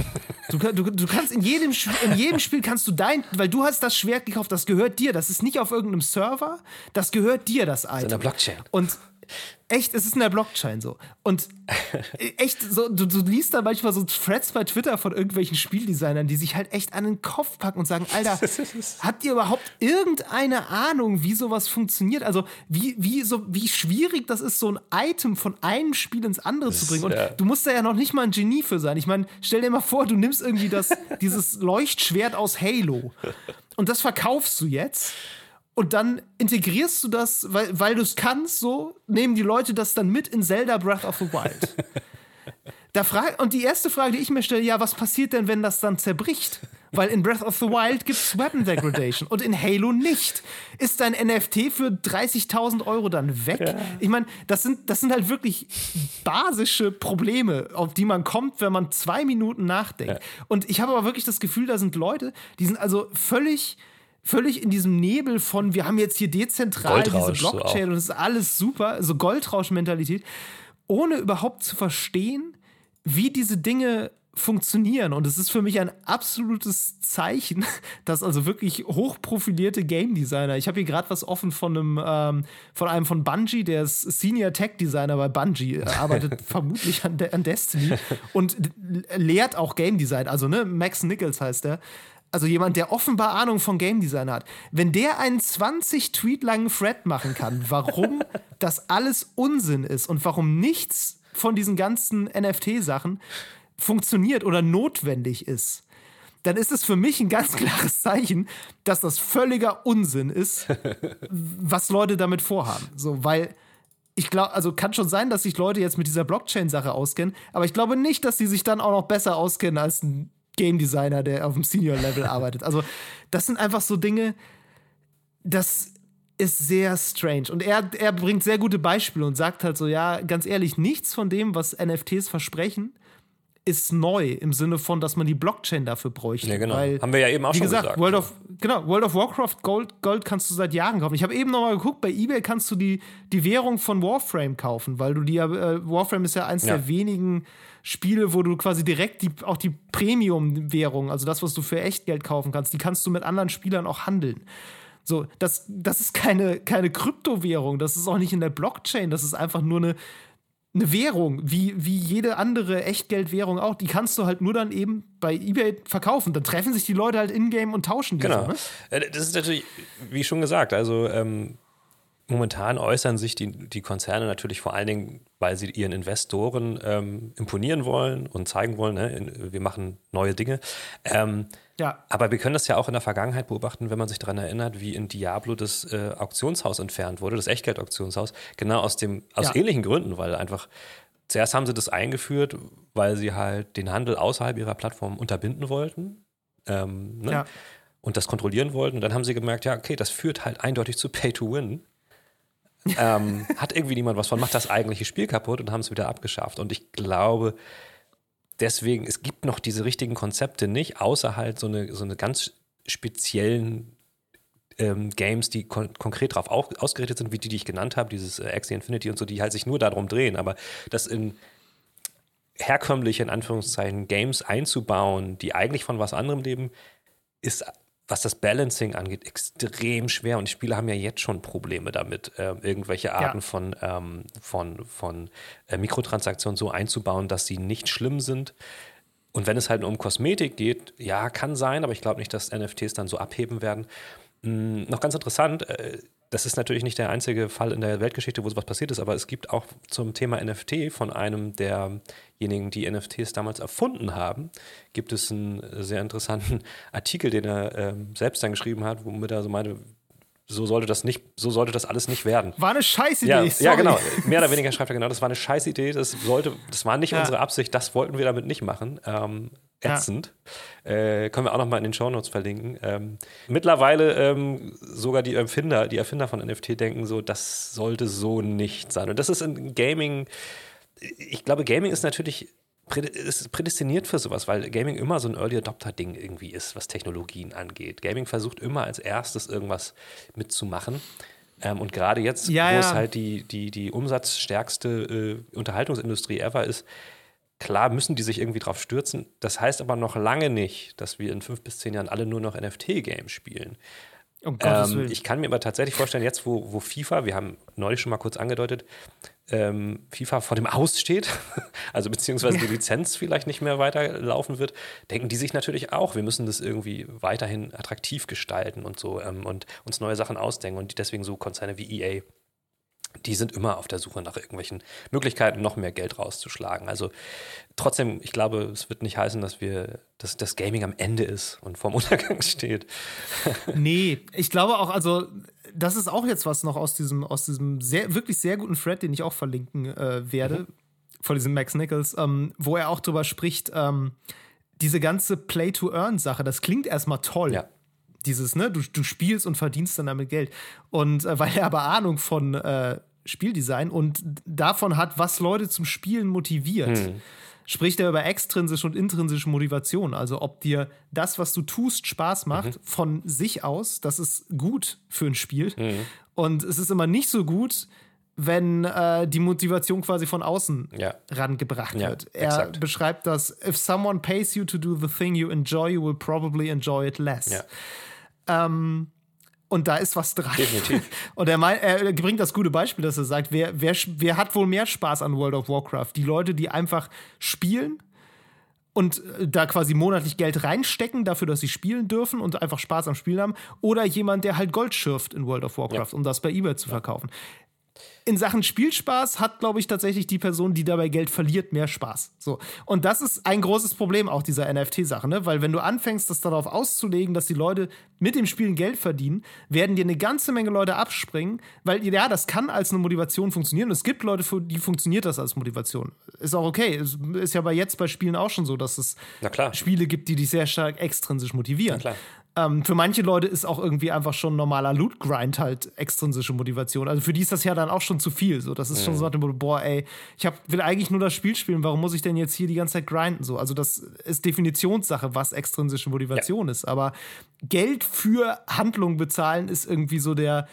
du, du, du kannst in jedem, in jedem Spiel kannst du dein, weil du hast das Schwert gekauft, das gehört dir, das ist nicht auf irgendeinem Server, das gehört dir, das Item. der Blockchain. Und echt, es ist in der Blockchain so. Und echt, so, du, du liest da manchmal so Threads bei Twitter von irgendwelchen Spieldesignern, die sich halt echt an den Kopf packen und sagen, Alter, habt ihr überhaupt irgendeine Ahnung, wie sowas funktioniert? Also, wie, wie, so, wie schwierig das ist, so ein Item von einem Spiel ins andere das, zu bringen. Und ja. du musst da ja noch nicht mal ein Genie für sein. Ich meine, stell dir mal vor, du nimmst irgendwie das, dieses Leuchtschwert aus Halo und das verkaufst du jetzt und dann integrierst du das, weil, weil du es kannst, so, nehmen die Leute das dann mit in Zelda Breath of the Wild. da frag, und die erste Frage, die ich mir stelle, ja, was passiert denn, wenn das dann zerbricht? Weil in Breath of the Wild gibt es Weapon Degradation und in Halo nicht. Ist dein NFT für 30.000 Euro dann weg? Ja. Ich meine, das sind, das sind halt wirklich basische Probleme, auf die man kommt, wenn man zwei Minuten nachdenkt. Ja. Und ich habe aber wirklich das Gefühl, da sind Leute, die sind also völlig völlig in diesem Nebel von, wir haben jetzt hier dezentral diese Blockchain so und es ist alles super, so Goldrausch-Mentalität, ohne überhaupt zu verstehen, wie diese Dinge funktionieren. Und es ist für mich ein absolutes Zeichen, dass also wirklich hochprofilierte Game Designer, ich habe hier gerade was offen von einem, ähm, von einem von Bungie, der ist Senior Tech Designer bei Bungie, arbeitet vermutlich an, De an Destiny und lehrt auch Game Design. Also, ne, Max Nichols heißt der also jemand, der offenbar Ahnung von Game Design hat, wenn der einen 20 Tweet langen Thread machen kann, warum das alles Unsinn ist und warum nichts von diesen ganzen NFT-Sachen funktioniert oder notwendig ist, dann ist es für mich ein ganz klares Zeichen, dass das völliger Unsinn ist, was Leute damit vorhaben. So, weil ich glaube, also kann schon sein, dass sich Leute jetzt mit dieser Blockchain-Sache auskennen, aber ich glaube nicht, dass sie sich dann auch noch besser auskennen als ein Game Designer, der auf dem Senior Level arbeitet. Also, das sind einfach so Dinge, das ist sehr strange. Und er, er bringt sehr gute Beispiele und sagt halt so: Ja, ganz ehrlich, nichts von dem, was NFTs versprechen, ist neu im Sinne von, dass man die Blockchain dafür bräuchte. Ja, genau. Weil, Haben wir ja eben auch wie schon gesagt. gesagt. World of, genau, World of Warcraft Gold, Gold kannst du seit Jahren kaufen. Ich habe eben noch mal geguckt, bei eBay kannst du die, die Währung von Warframe kaufen, weil du die ja, äh, Warframe ist ja eins ja. der wenigen Spiele, wo du quasi direkt die, auch die Premium-Währung, also das, was du für Echtgeld kaufen kannst, die kannst du mit anderen Spielern auch handeln. So, das, das ist keine, keine Kryptowährung, das ist auch nicht in der Blockchain, das ist einfach nur eine, eine Währung, wie, wie jede andere Echtgeldwährung auch. Die kannst du halt nur dann eben bei eBay verkaufen. Dann treffen sich die Leute halt in-game und tauschen die. Genau. So, ne? Äh, das ist natürlich, wie schon gesagt, also ähm, Momentan äußern sich die, die Konzerne natürlich vor allen Dingen, weil sie ihren Investoren ähm, imponieren wollen und zeigen wollen, ne, wir machen neue Dinge. Ähm, ja. Aber wir können das ja auch in der Vergangenheit beobachten, wenn man sich daran erinnert, wie in Diablo das äh, Auktionshaus entfernt wurde, das Echtgeld-Auktionshaus, genau aus dem aus ja. ähnlichen Gründen, weil einfach zuerst haben sie das eingeführt, weil sie halt den Handel außerhalb ihrer Plattform unterbinden wollten. Ähm, ne? ja. Und das kontrollieren wollten. Und dann haben sie gemerkt, ja, okay, das führt halt eindeutig zu Pay to Win ähm, hat irgendwie niemand was von, macht das eigentliche Spiel kaputt und haben es wieder abgeschafft. Und ich glaube, deswegen, es gibt noch diese richtigen Konzepte nicht, außer halt so eine, so eine ganz speziellen ähm, Games, die kon konkret darauf ausgerichtet sind, wie die, die ich genannt habe, dieses äh, Axie Infinity und so, die halt sich nur darum drehen. Aber das in herkömmliche, in Anführungszeichen, Games einzubauen, die eigentlich von was anderem leben, ist was das Balancing angeht, extrem schwer. Und die Spieler haben ja jetzt schon Probleme damit, äh, irgendwelche Arten ja. von, ähm, von, von äh, Mikrotransaktionen so einzubauen, dass sie nicht schlimm sind. Und wenn es halt um Kosmetik geht, ja, kann sein, aber ich glaube nicht, dass NFTs dann so abheben werden. Hm, noch ganz interessant, äh, das ist natürlich nicht der einzige Fall in der Weltgeschichte, wo sowas passiert ist, aber es gibt auch zum Thema NFT von einem derjenigen, die NFTs damals erfunden haben, gibt es einen sehr interessanten Artikel, den er äh, selbst dann geschrieben hat, womit er so meinte, so sollte das nicht, so sollte das alles nicht werden. War eine Scheißidee. Ja, ja, genau. Mehr oder weniger schreibt er genau, das war eine Scheißidee. Das sollte, das war nicht ja. unsere Absicht. Das wollten wir damit nicht machen. Ähm, ätzend. Ja. Äh, können wir auch noch mal in den Shownotes verlinken. Ähm, mittlerweile ähm, sogar die Erfinder, die Erfinder von NFT denken so, das sollte so nicht sein. Und das ist in Gaming, ich glaube, Gaming ist natürlich ist prädestiniert für sowas, weil Gaming immer so ein Early Adopter-Ding irgendwie ist, was Technologien angeht. Gaming versucht immer als erstes irgendwas mitzumachen. Ähm, und gerade jetzt, ja, wo ja. es halt die, die, die umsatzstärkste äh, Unterhaltungsindustrie ever ist, Klar müssen die sich irgendwie drauf stürzen. Das heißt aber noch lange nicht, dass wir in fünf bis zehn Jahren alle nur noch NFT-Games spielen. Um ähm, ich kann mir aber tatsächlich vorstellen, jetzt wo, wo FIFA, wir haben neulich schon mal kurz angedeutet, ähm, FIFA vor dem Aus steht, also beziehungsweise die Lizenz vielleicht nicht mehr weiterlaufen wird, denken die sich natürlich auch, wir müssen das irgendwie weiterhin attraktiv gestalten und so ähm, und uns neue Sachen ausdenken und deswegen so Konzerne wie EA die sind immer auf der Suche nach irgendwelchen Möglichkeiten, noch mehr Geld rauszuschlagen. Also trotzdem, ich glaube, es wird nicht heißen, dass wir, dass das Gaming am Ende ist und vorm Untergang steht. nee, ich glaube auch, also das ist auch jetzt was noch aus diesem, aus diesem sehr, wirklich sehr guten Thread, den ich auch verlinken äh, werde, mhm. von diesem Max Nichols, ähm, wo er auch drüber spricht, ähm, diese ganze Play-to-Earn-Sache, das klingt erstmal toll. Ja dieses, ne, du, du spielst und verdienst dann damit Geld. Und äh, weil er aber Ahnung von äh, Spieldesign und davon hat, was Leute zum Spielen motiviert, hm. spricht er über extrinsische und intrinsische Motivation. Also ob dir das, was du tust, Spaß macht, mhm. von sich aus, das ist gut für ein Spiel. Mhm. Und es ist immer nicht so gut, wenn äh, die Motivation quasi von außen ja. rangebracht ja, wird. Er exakt. beschreibt das, if someone pays you to do the thing you enjoy, you will probably enjoy it less. Ja. Ähm, und da ist was dran. Definitiv. Und er, mein, er bringt das gute Beispiel, dass er sagt, wer, wer, wer hat wohl mehr Spaß an World of Warcraft? Die Leute, die einfach spielen und äh, da quasi monatlich Geld reinstecken dafür, dass sie spielen dürfen und einfach Spaß am Spielen haben, oder jemand, der halt Gold schürft in World of Warcraft, ja. um das bei eBay zu verkaufen in Sachen Spielspaß hat, glaube ich, tatsächlich die Person, die dabei Geld verliert, mehr Spaß. So. Und das ist ein großes Problem auch dieser NFT-Sache, ne? Weil wenn du anfängst, das darauf auszulegen, dass die Leute mit dem Spielen Geld verdienen, werden dir eine ganze Menge Leute abspringen, weil ja, das kann als eine Motivation funktionieren. Und es gibt Leute, für die funktioniert das als Motivation. Ist auch okay. Ist ja bei jetzt bei Spielen auch schon so, dass es Spiele gibt, die dich sehr stark extrinsisch motivieren. Ähm, für manche Leute ist auch irgendwie einfach schon normaler Loot-Grind halt extrinsische Motivation. Also für die ist das ja dann auch schon zu viel. So, das ist mhm. schon so, boah, ey, ich hab, will eigentlich nur das Spiel spielen, warum muss ich denn jetzt hier die ganze Zeit grinden? So, also das ist Definitionssache, was extrinsische Motivation ja. ist. Aber Geld für Handlung bezahlen ist irgendwie so der,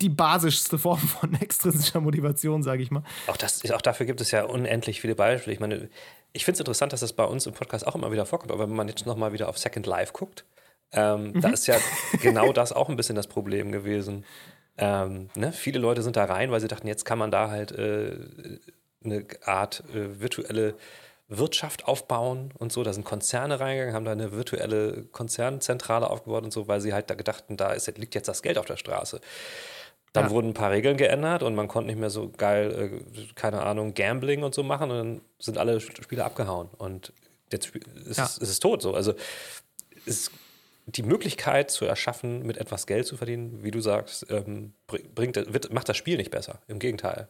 die basischste Form von extrinsischer Motivation, sage ich mal. Auch, das, auch dafür gibt es ja unendlich viele Beispiele. Ich meine, ich finde es interessant, dass das bei uns im Podcast auch immer wieder vorkommt, aber wenn man jetzt nochmal wieder auf Second Life guckt, ähm, mhm. Da ist ja genau das auch ein bisschen das Problem gewesen. Ähm, ne? Viele Leute sind da rein, weil sie dachten, jetzt kann man da halt äh, eine Art äh, virtuelle Wirtschaft aufbauen und so. Da sind Konzerne reingegangen, haben da eine virtuelle Konzernzentrale aufgebaut und so, weil sie halt da gedachten, da ist, liegt jetzt das Geld auf der Straße. Dann ja. wurden ein paar Regeln geändert und man konnte nicht mehr so geil, äh, keine Ahnung, Gambling und so machen und dann sind alle Spiele abgehauen und jetzt ist, ja. ist es tot so. Also es die Möglichkeit zu erschaffen, mit etwas Geld zu verdienen, wie du sagst, ähm, bringt, wird, macht das Spiel nicht besser. Im Gegenteil.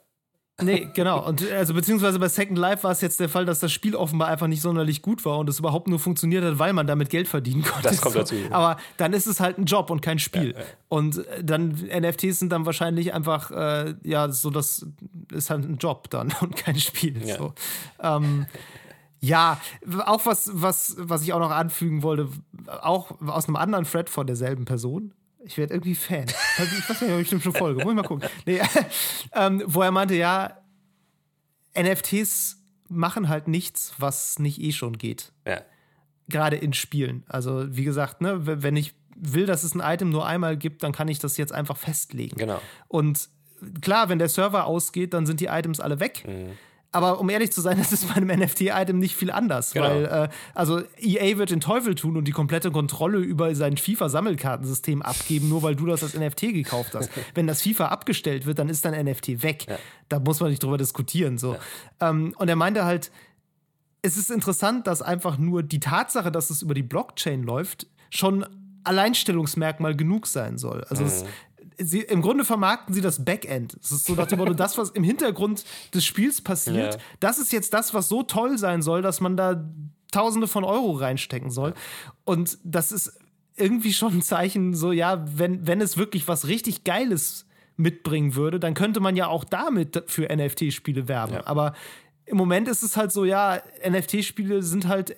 Nee, genau. Und also beziehungsweise bei Second Life war es jetzt der Fall, dass das Spiel offenbar einfach nicht sonderlich gut war und es überhaupt nur funktioniert hat, weil man damit Geld verdienen konnte. Das kommt dazu. Aber dann ist es halt ein Job und kein Spiel. Ja, ja. Und äh, dann NFTs sind dann wahrscheinlich einfach, äh, ja, so das ist halt ein Job dann und kein Spiel. Ja. So. Ähm, ja, auch was, was, was ich auch noch anfügen wollte, auch aus einem anderen Thread von derselben Person. Ich werde irgendwie Fan. Ich weiß nicht, ob ich schon Folge. Muss ich mal gucken. Nee, ähm, wo er meinte, ja, NFTs machen halt nichts, was nicht eh schon geht. Ja. Gerade in Spielen. Also, wie gesagt, ne, wenn ich will, dass es ein Item nur einmal gibt, dann kann ich das jetzt einfach festlegen. Genau. Und klar, wenn der Server ausgeht, dann sind die Items alle weg. Mhm. Aber um ehrlich zu sein, das ist bei einem NFT-Item nicht viel anders. Genau. Weil, äh, also EA wird den Teufel tun und die komplette Kontrolle über sein FIFA-Sammelkartensystem abgeben, nur weil du das als NFT gekauft hast. Wenn das FIFA abgestellt wird, dann ist dein NFT weg. Ja. Da muss man nicht drüber diskutieren. So. Ja. Ähm, und er meinte halt, es ist interessant, dass einfach nur die Tatsache, dass es über die Blockchain läuft, schon Alleinstellungsmerkmal genug sein soll. Also mhm. es, sie, im Grunde vermarkten sie das Backend. Es ist so nach dem Motto, das, was im Hintergrund des Spiels passiert, ja. das ist jetzt das, was so toll sein soll, dass man da Tausende von Euro reinstecken soll. Und das ist irgendwie schon ein Zeichen, so, ja, wenn, wenn es wirklich was richtig Geiles mitbringen würde, dann könnte man ja auch damit für NFT-Spiele werben. Ja. Aber im Moment ist es halt so, ja, NFT-Spiele sind halt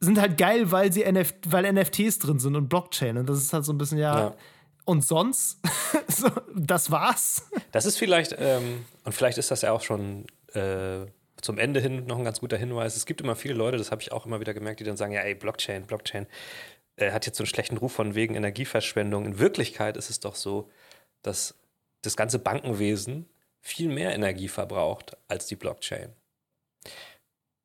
sind halt geil, weil sie NF weil NFTs drin sind und Blockchain. Und das ist halt so ein bisschen, ja, ja. Und sonst, so, das war's. Das ist vielleicht, ähm, und vielleicht ist das ja auch schon äh, zum Ende hin noch ein ganz guter Hinweis. Es gibt immer viele Leute, das habe ich auch immer wieder gemerkt, die dann sagen, ja, ey, Blockchain, Blockchain. er hat jetzt so einen schlechten Ruf von wegen Energieverschwendung. In Wirklichkeit ist es doch so, dass das ganze Bankenwesen viel mehr Energie verbraucht als die Blockchain.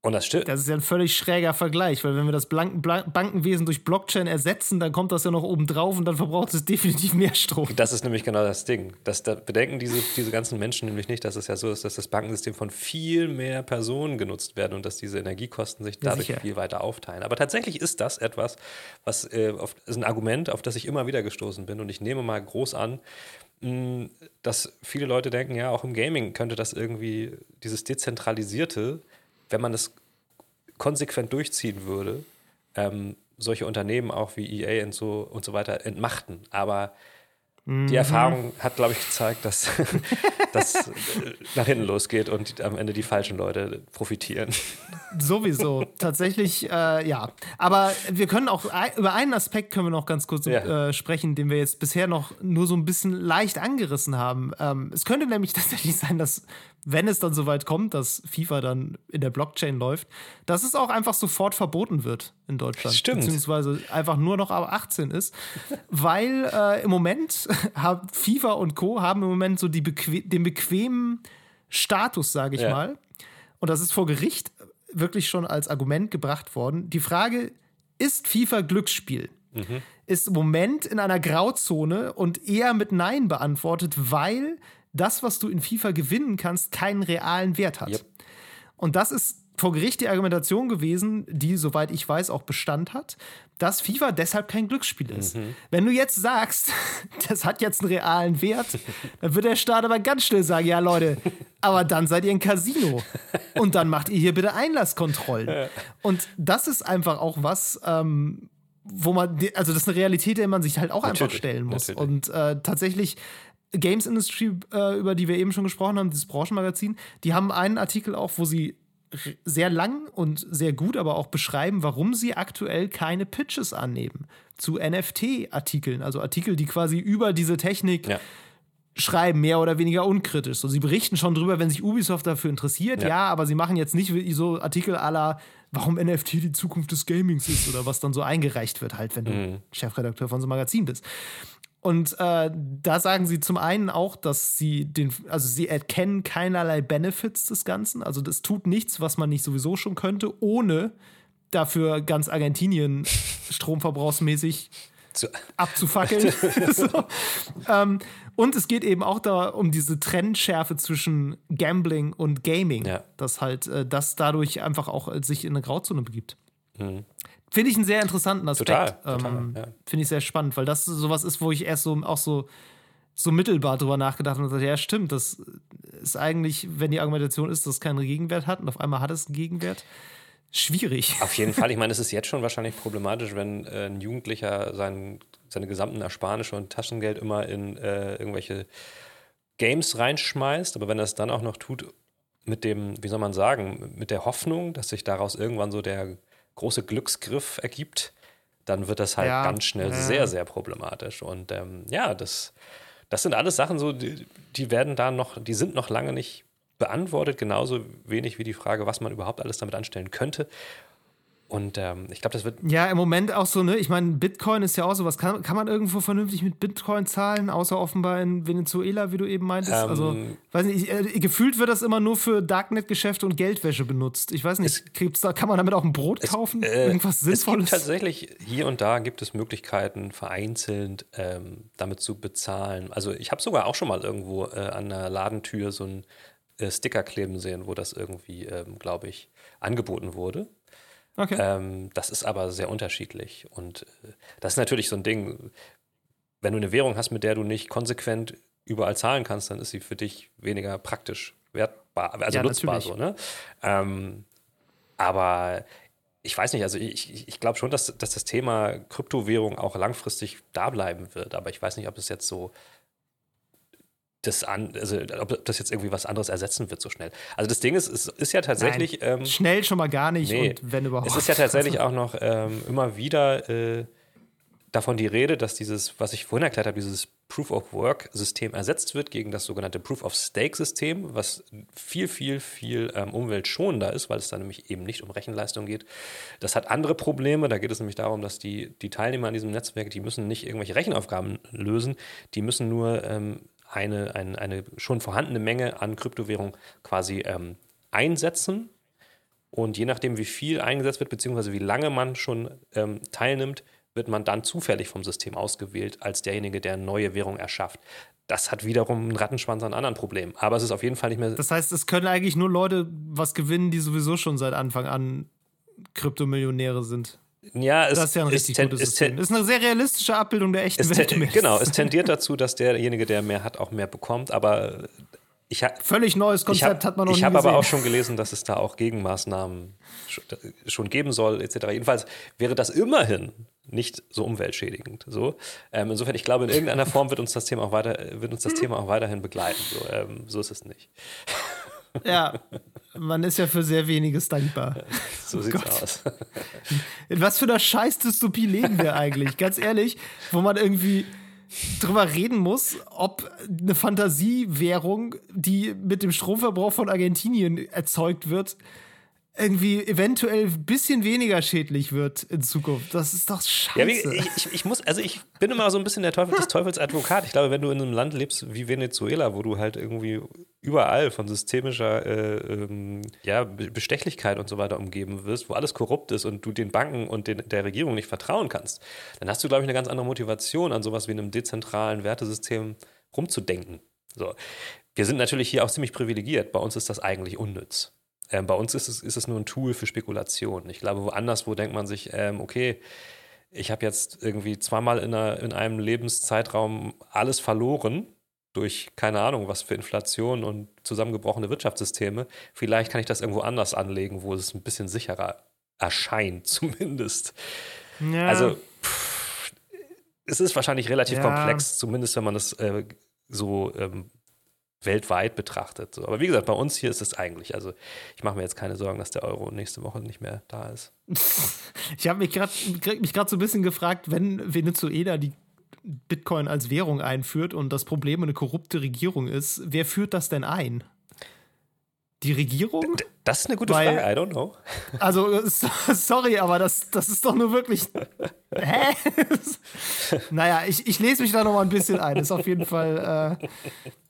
Und das stimmt. Das ist ja ein völlig schräger Vergleich, weil wenn wir das Blanken Bankenwesen durch Blockchain ersetzen, dann kommt das ja noch oben drauf und dann verbraucht es definitiv mehr Strom. Das ist nämlich genau das Ding. Das, da bedenken diese, diese ganzen Menschen nämlich nicht, dass es ja so ist, dass das Bankensystem von viel mehr Personen genutzt wird und dass diese Energiekosten sich dadurch ja, viel weiter aufteilen. Aber tatsächlich ist das etwas, was äh, auf, ist ein Argument, auf das ich immer wieder gestoßen bin. Und ich nehme mal groß an, mh, dass viele Leute denken, ja, auch im Gaming könnte das irgendwie dieses dezentralisierte wenn man es konsequent durchziehen würde, ähm, solche Unternehmen auch wie EA und so und so weiter entmachten. Aber die mhm. Erfahrung hat, glaube ich, gezeigt, dass das nach hinten losgeht und am Ende die falschen Leute profitieren. Sowieso, tatsächlich, äh, ja. Aber wir können auch über einen Aspekt können wir noch ganz kurz ja. äh, sprechen, den wir jetzt bisher noch nur so ein bisschen leicht angerissen haben. Ähm, es könnte nämlich tatsächlich sein, dass wenn es dann soweit kommt, dass FIFA dann in der Blockchain läuft, dass es auch einfach sofort verboten wird in Deutschland. Stimmt. Beziehungsweise einfach nur noch ab 18 ist. weil äh, im Moment haben FIFA und Co. haben im Moment so die beque den bequemen Status, sage ich ja. mal. Und das ist vor Gericht wirklich schon als Argument gebracht worden. Die Frage, ist FIFA Glücksspiel? Mhm. Ist im Moment in einer Grauzone und eher mit Nein beantwortet, weil das, was du in FIFA gewinnen kannst, keinen realen Wert hat. Yep. Und das ist vor Gericht die Argumentation gewesen, die, soweit ich weiß, auch Bestand hat, dass FIFA deshalb kein Glücksspiel ist. Mhm. Wenn du jetzt sagst, das hat jetzt einen realen Wert, dann wird der Staat aber ganz schnell sagen, ja Leute, aber dann seid ihr ein Casino und dann macht ihr hier bitte Einlasskontrollen. Und das ist einfach auch was, ähm, wo man, also das ist eine Realität, der man sich halt auch natürlich, einfach stellen muss. Natürlich. Und äh, tatsächlich Games Industry, äh, über die wir eben schon gesprochen haben, dieses Branchenmagazin, die haben einen Artikel auch, wo sie sehr lang und sehr gut aber auch beschreiben, warum sie aktuell keine Pitches annehmen zu NFT-Artikeln, also Artikel, die quasi über diese Technik ja. schreiben, mehr oder weniger unkritisch. So, sie berichten schon drüber, wenn sich Ubisoft dafür interessiert, ja, ja aber sie machen jetzt nicht so Artikel aller warum NFT die Zukunft des Gamings ist oder was dann so eingereicht wird, halt, wenn du mhm. Chefredakteur von so einem Magazin bist. Und äh, da sagen sie zum einen auch, dass sie den, also sie erkennen keinerlei Benefits des Ganzen. Also das tut nichts, was man nicht sowieso schon könnte, ohne dafür ganz Argentinien stromverbrauchsmäßig Zu abzufackeln. so. ähm, und es geht eben auch da um diese Trendschärfe zwischen Gambling und Gaming, ja. dass halt äh, das dadurch einfach auch äh, sich in eine Grauzone begibt. Mhm. Finde ich einen sehr interessanten Aspekt. Total, total ähm, ja. Finde ich sehr spannend, weil das sowas ist, wo ich erst so auch so, so mittelbar drüber nachgedacht habe und gesagt, ja, stimmt, das ist eigentlich, wenn die Argumentation ist, dass es keinen Gegenwert hat und auf einmal hat es einen Gegenwert, schwierig. Auf jeden Fall. Ich meine, es ist jetzt schon wahrscheinlich problematisch, wenn äh, ein Jugendlicher sein, seine gesamten Ersparnisse und Taschengeld immer in äh, irgendwelche Games reinschmeißt, aber wenn er es dann auch noch tut mit dem, wie soll man sagen, mit der Hoffnung, dass sich daraus irgendwann so der große Glücksgriff ergibt, dann wird das halt ja, ganz schnell ja. sehr, sehr problematisch. Und ähm, ja, das, das sind alles Sachen, so, die, die werden da noch, die sind noch lange nicht beantwortet, genauso wenig wie die Frage, was man überhaupt alles damit anstellen könnte. Und ähm, ich glaube, das wird. Ja, im Moment auch so, ne? Ich meine, Bitcoin ist ja auch sowas. Kann, kann man irgendwo vernünftig mit Bitcoin zahlen, außer offenbar in Venezuela, wie du eben meintest? Ähm, also, weiß nicht, äh, gefühlt wird das immer nur für Darknet-Geschäfte und Geldwäsche benutzt. Ich weiß nicht, es, da, kann man damit auch ein Brot es, kaufen? Äh, Irgendwas Sinnvolles? Es gibt tatsächlich, hier und da gibt es Möglichkeiten, vereinzelt ähm, damit zu bezahlen. Also, ich habe sogar auch schon mal irgendwo äh, an einer Ladentür so ein äh, Sticker kleben sehen, wo das irgendwie, ähm, glaube ich, angeboten wurde. Okay. Ähm, das ist aber sehr unterschiedlich. Und äh, das ist natürlich so ein Ding, wenn du eine Währung hast, mit der du nicht konsequent überall zahlen kannst, dann ist sie für dich weniger praktisch wertbar, also ja, nutzbar so, ne? Ähm, aber ich weiß nicht, also ich, ich glaube schon, dass, dass das Thema Kryptowährung auch langfristig da bleiben wird, aber ich weiß nicht, ob es jetzt so das an, also ob das jetzt irgendwie was anderes ersetzen wird so schnell. Also das Ding ist, es ist ja tatsächlich ähm, schnell schon mal gar nicht nee, und wenn überhaupt. Es ist ja tatsächlich auch noch ähm, immer wieder äh, davon die Rede, dass dieses, was ich vorhin erklärt habe, dieses Proof-of-Work-System ersetzt wird gegen das sogenannte Proof-of-Stake-System, was viel, viel, viel ähm, umweltschonender ist, weil es da nämlich eben nicht um Rechenleistung geht. Das hat andere Probleme. Da geht es nämlich darum, dass die, die Teilnehmer an diesem Netzwerk, die müssen nicht irgendwelche Rechenaufgaben lösen, die müssen nur ähm, eine, eine, eine schon vorhandene Menge an Kryptowährung quasi ähm, einsetzen. Und je nachdem, wie viel eingesetzt wird, beziehungsweise wie lange man schon ähm, teilnimmt, wird man dann zufällig vom System ausgewählt als derjenige, der neue Währung erschafft. Das hat wiederum einen Rattenschwanz an anderen Problemen. Aber es ist auf jeden Fall nicht mehr. Das heißt, es können eigentlich nur Leute was gewinnen, die sowieso schon seit Anfang an Kryptomillionäre sind. Ja, es, das ist ja ein richtig gutes System. Ist eine sehr realistische Abbildung der echten Welt. Genau, es tendiert dazu, dass derjenige, der mehr hat, auch mehr bekommt. Aber ich Völlig neues Konzept hab, hat man noch ich nie Ich habe aber auch schon gelesen, dass es da auch Gegenmaßnahmen schon geben soll, etc. Jedenfalls wäre das immerhin nicht so umweltschädigend. So. Ähm, insofern, ich glaube, in irgendeiner Form wird uns das Thema auch, weiter, wird uns das Thema auch weiterhin begleiten. So, ähm, so ist es nicht. Ja, man ist ja für sehr weniges dankbar. So oh sieht's Gott. aus. In was für einer Scheiß-Dystopie leben wir eigentlich? Ganz ehrlich, wo man irgendwie drüber reden muss, ob eine Fantasiewährung, die mit dem Stromverbrauch von Argentinien erzeugt wird, irgendwie eventuell ein bisschen weniger schädlich wird in Zukunft. Das ist doch scheiße. Ja, ich, ich, muss, also ich bin immer so ein bisschen der Teufel des Teufels Advokat. Ich glaube, wenn du in einem Land lebst wie Venezuela, wo du halt irgendwie überall von systemischer äh, ähm, ja, Bestechlichkeit und so weiter umgeben wirst, wo alles korrupt ist und du den Banken und den, der Regierung nicht vertrauen kannst, dann hast du, glaube ich, eine ganz andere Motivation, an sowas wie einem dezentralen Wertesystem rumzudenken. So. Wir sind natürlich hier auch ziemlich privilegiert. Bei uns ist das eigentlich unnütz. Ähm, bei uns ist es, ist es nur ein Tool für Spekulation. Ich glaube, woanders, wo denkt man sich, ähm, okay, ich habe jetzt irgendwie zweimal in, einer, in einem Lebenszeitraum alles verloren durch keine Ahnung, was für Inflation und zusammengebrochene Wirtschaftssysteme. Vielleicht kann ich das irgendwo anders anlegen, wo es ein bisschen sicherer erscheint, zumindest. Ja. Also, pff, es ist wahrscheinlich relativ ja. komplex, zumindest wenn man es äh, so ähm, weltweit betrachtet. So. Aber wie gesagt, bei uns hier ist es eigentlich. Also ich mache mir jetzt keine Sorgen, dass der Euro nächste Woche nicht mehr da ist. ich habe mich gerade mich so ein bisschen gefragt, wenn Venezuela die Bitcoin als Währung einführt und das Problem eine korrupte Regierung ist, wer führt das denn ein? Die Regierung? Das ist eine gute Weil, Frage, I don't know. Also, sorry, aber das, das ist doch nur wirklich. Hä? naja, ich, ich lese mich da noch mal ein bisschen ein. Ist auf jeden Fall äh,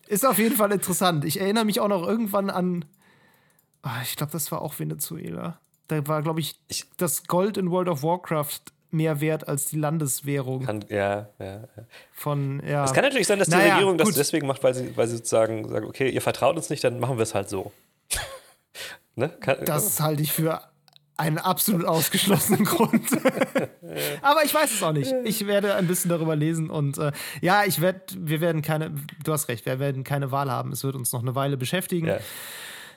ist auf jeden Fall interessant. Ich erinnere mich auch noch irgendwann an. Oh, ich glaube, das war auch Venezuela. Da war, glaube ich, das Gold in World of Warcraft mehr wert als die Landeswährung. Kann, ja, ja, ja. Von, ja. Es kann natürlich sein, dass die naja, Regierung das gut. deswegen macht, weil sie, weil sie sozusagen sagen, okay, ihr vertraut uns nicht, dann machen wir es halt so. ne? kann, das halte ich für einen absolut ausgeschlossenen Grund. Aber ich weiß es auch nicht. Ich werde ein bisschen darüber lesen und äh, ja, ich werde, wir werden keine, du hast recht, wir werden keine Wahl haben. Es wird uns noch eine Weile beschäftigen. Ja.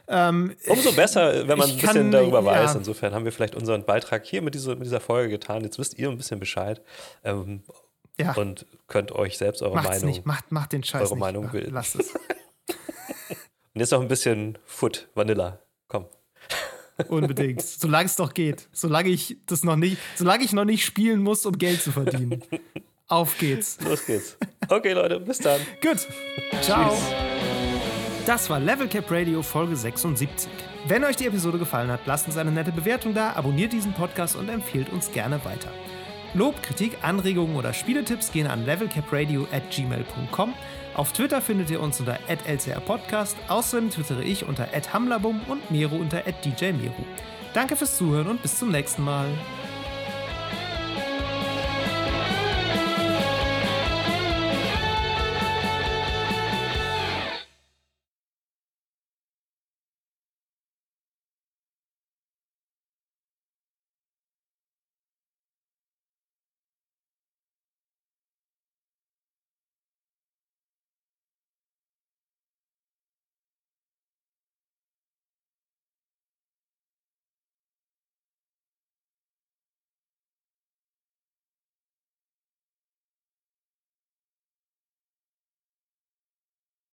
Ähm, Umso besser, wenn man ein bisschen kann, darüber weiß. Ja. Insofern haben wir vielleicht unseren Beitrag hier mit dieser, mit dieser Folge getan. Jetzt wisst ihr ein bisschen Bescheid. Ähm, ja. Und könnt euch selbst eure Macht's Meinung. Nicht. Macht, macht den Scheiß. Eure nicht. Meinung bilden. Lasst es. und jetzt noch ein bisschen Foot, Vanilla. Komm. Unbedingt. Solange es doch geht. Solange ich das noch nicht, solange ich noch nicht spielen muss, um Geld zu verdienen. Auf geht's. Los geht's. Okay, Leute, bis dann. Gut. Ciao. Tschüss. Das war Level Cap Radio Folge 76. Wenn euch die Episode gefallen hat, lasst uns eine nette Bewertung da, abonniert diesen Podcast und empfehlt uns gerne weiter. Lob, Kritik, Anregungen oder Spieletipps gehen an levelcapradio at gmail.com auf Twitter findet ihr uns unter @lcrpodcast. Außerdem twittere ich unter @hamlabum und Mero unter @djmeru. Danke fürs Zuhören und bis zum nächsten Mal.